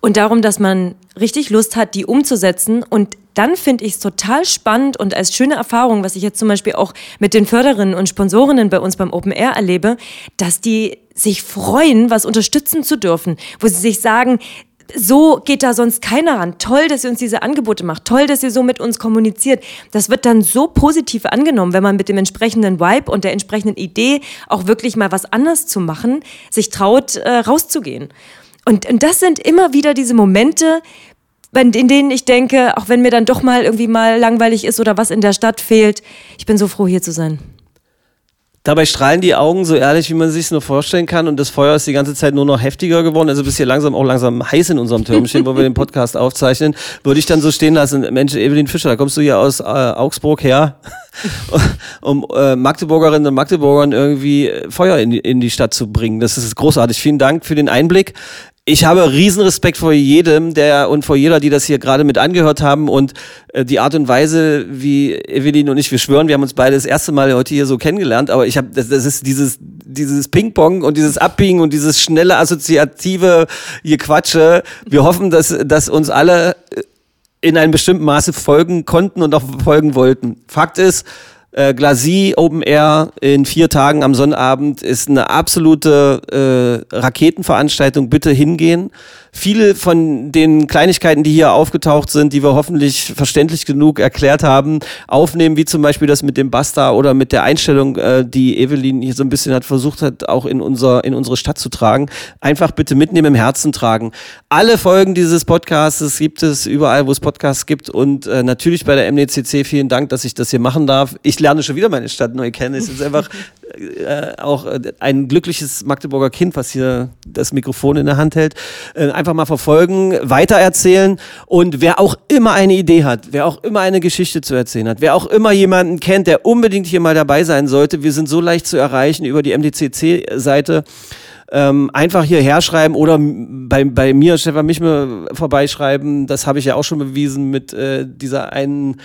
und darum, dass man richtig Lust hat, die umzusetzen. Und dann finde ich es total spannend und als schöne Erfahrung, was ich jetzt zum Beispiel auch mit den Förderinnen und Sponsorinnen bei uns beim Open Air erlebe, dass die sich freuen, was unterstützen zu dürfen, wo sie sich sagen, so geht da sonst keiner ran. Toll, dass ihr uns diese Angebote macht. Toll, dass ihr so mit uns kommuniziert. Das wird dann so positiv angenommen, wenn man mit dem entsprechenden Vibe und der entsprechenden Idee auch wirklich mal was anders zu machen, sich traut, äh, rauszugehen. Und, und das sind immer wieder diese Momente, in denen ich denke, auch wenn mir dann doch mal irgendwie mal langweilig ist oder was in der Stadt fehlt, ich bin so froh, hier zu sein. Dabei strahlen die Augen so ehrlich, wie man sich nur vorstellen kann. Und das Feuer ist die ganze Zeit nur noch heftiger geworden. Also bist hier langsam auch langsam heiß in unserem Türmchen, wo wir den Podcast aufzeichnen. Würde ich dann so stehen lassen, Mensch, Evelyn Fischer, da kommst du hier aus äh, Augsburg her, um äh, Magdeburgerinnen und Magdeburgern irgendwie Feuer in die, in die Stadt zu bringen. Das ist großartig. Vielen Dank für den Einblick ich habe riesen Respekt vor jedem, der und vor jeder, die das hier gerade mit angehört haben und äh, die Art und Weise, wie Evelyn und ich, wir schwören, wir haben uns beide das erste Mal heute hier so kennengelernt, aber ich habe, das, das ist dieses, dieses Ping-Pong und dieses Abbiegen und dieses schnelle assoziative Gequatsche. Wir hoffen, dass, dass uns alle äh, in einem bestimmten Maße folgen konnten und auch folgen wollten. Fakt ist, äh, Glacis Open Air in vier Tagen am Sonnabend ist eine absolute äh, Raketenveranstaltung. Bitte hingehen viele von den Kleinigkeiten, die hier aufgetaucht sind, die wir hoffentlich verständlich genug erklärt haben, aufnehmen, wie zum Beispiel das mit dem Basta oder mit der Einstellung, äh, die Evelyn hier so ein bisschen hat versucht hat, auch in, unser, in unsere Stadt zu tragen. Einfach bitte mitnehmen, im Herzen tragen. Alle Folgen dieses Podcasts gibt es überall, wo es Podcasts gibt und äh, natürlich bei der MDCC vielen Dank, dass ich das hier machen darf. Ich lerne schon wieder meine Stadt neu kennen. Es ist einfach äh, auch äh, ein glückliches Magdeburger Kind, was hier das Mikrofon in der Hand hält. Äh, einfach mal verfolgen, weitererzählen und wer auch immer eine Idee hat, wer auch immer eine Geschichte zu erzählen hat, wer auch immer jemanden kennt, der unbedingt hier mal dabei sein sollte, wir sind so leicht zu erreichen über die MDCC-Seite ähm, einfach hierher schreiben oder bei, bei mir, Stefan Michme, vorbeischreiben. Das habe ich ja auch schon bewiesen mit äh, dieser einen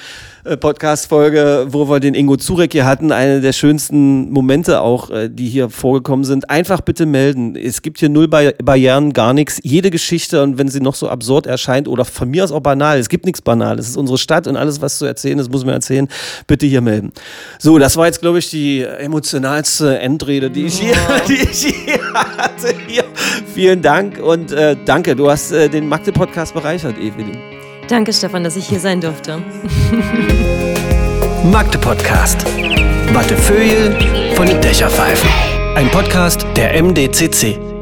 äh, Podcast-Folge, wo wir den Ingo Zurek hier hatten. Eine der schönsten Momente auch, äh, die hier vorgekommen sind. Einfach bitte melden. Es gibt hier null Barrieren, gar nichts. Jede Geschichte und wenn sie noch so absurd erscheint oder von mir aus auch banal, es gibt nichts banal. Es ist unsere Stadt und alles, was zu erzählen ist, muss man erzählen. Bitte hier melden. So, das war jetzt, glaube ich, die emotionalste Endrede, die ich hier, die ich hier hatte. Hier. Vielen Dank und äh, danke. Du hast äh, den Magde-Podcast bereichert, Evelyn. Danke, Stefan, dass ich hier sein durfte. Magde Podcast. Wattefeuille von den Dächerpfeifen. Ein Podcast der MDCC.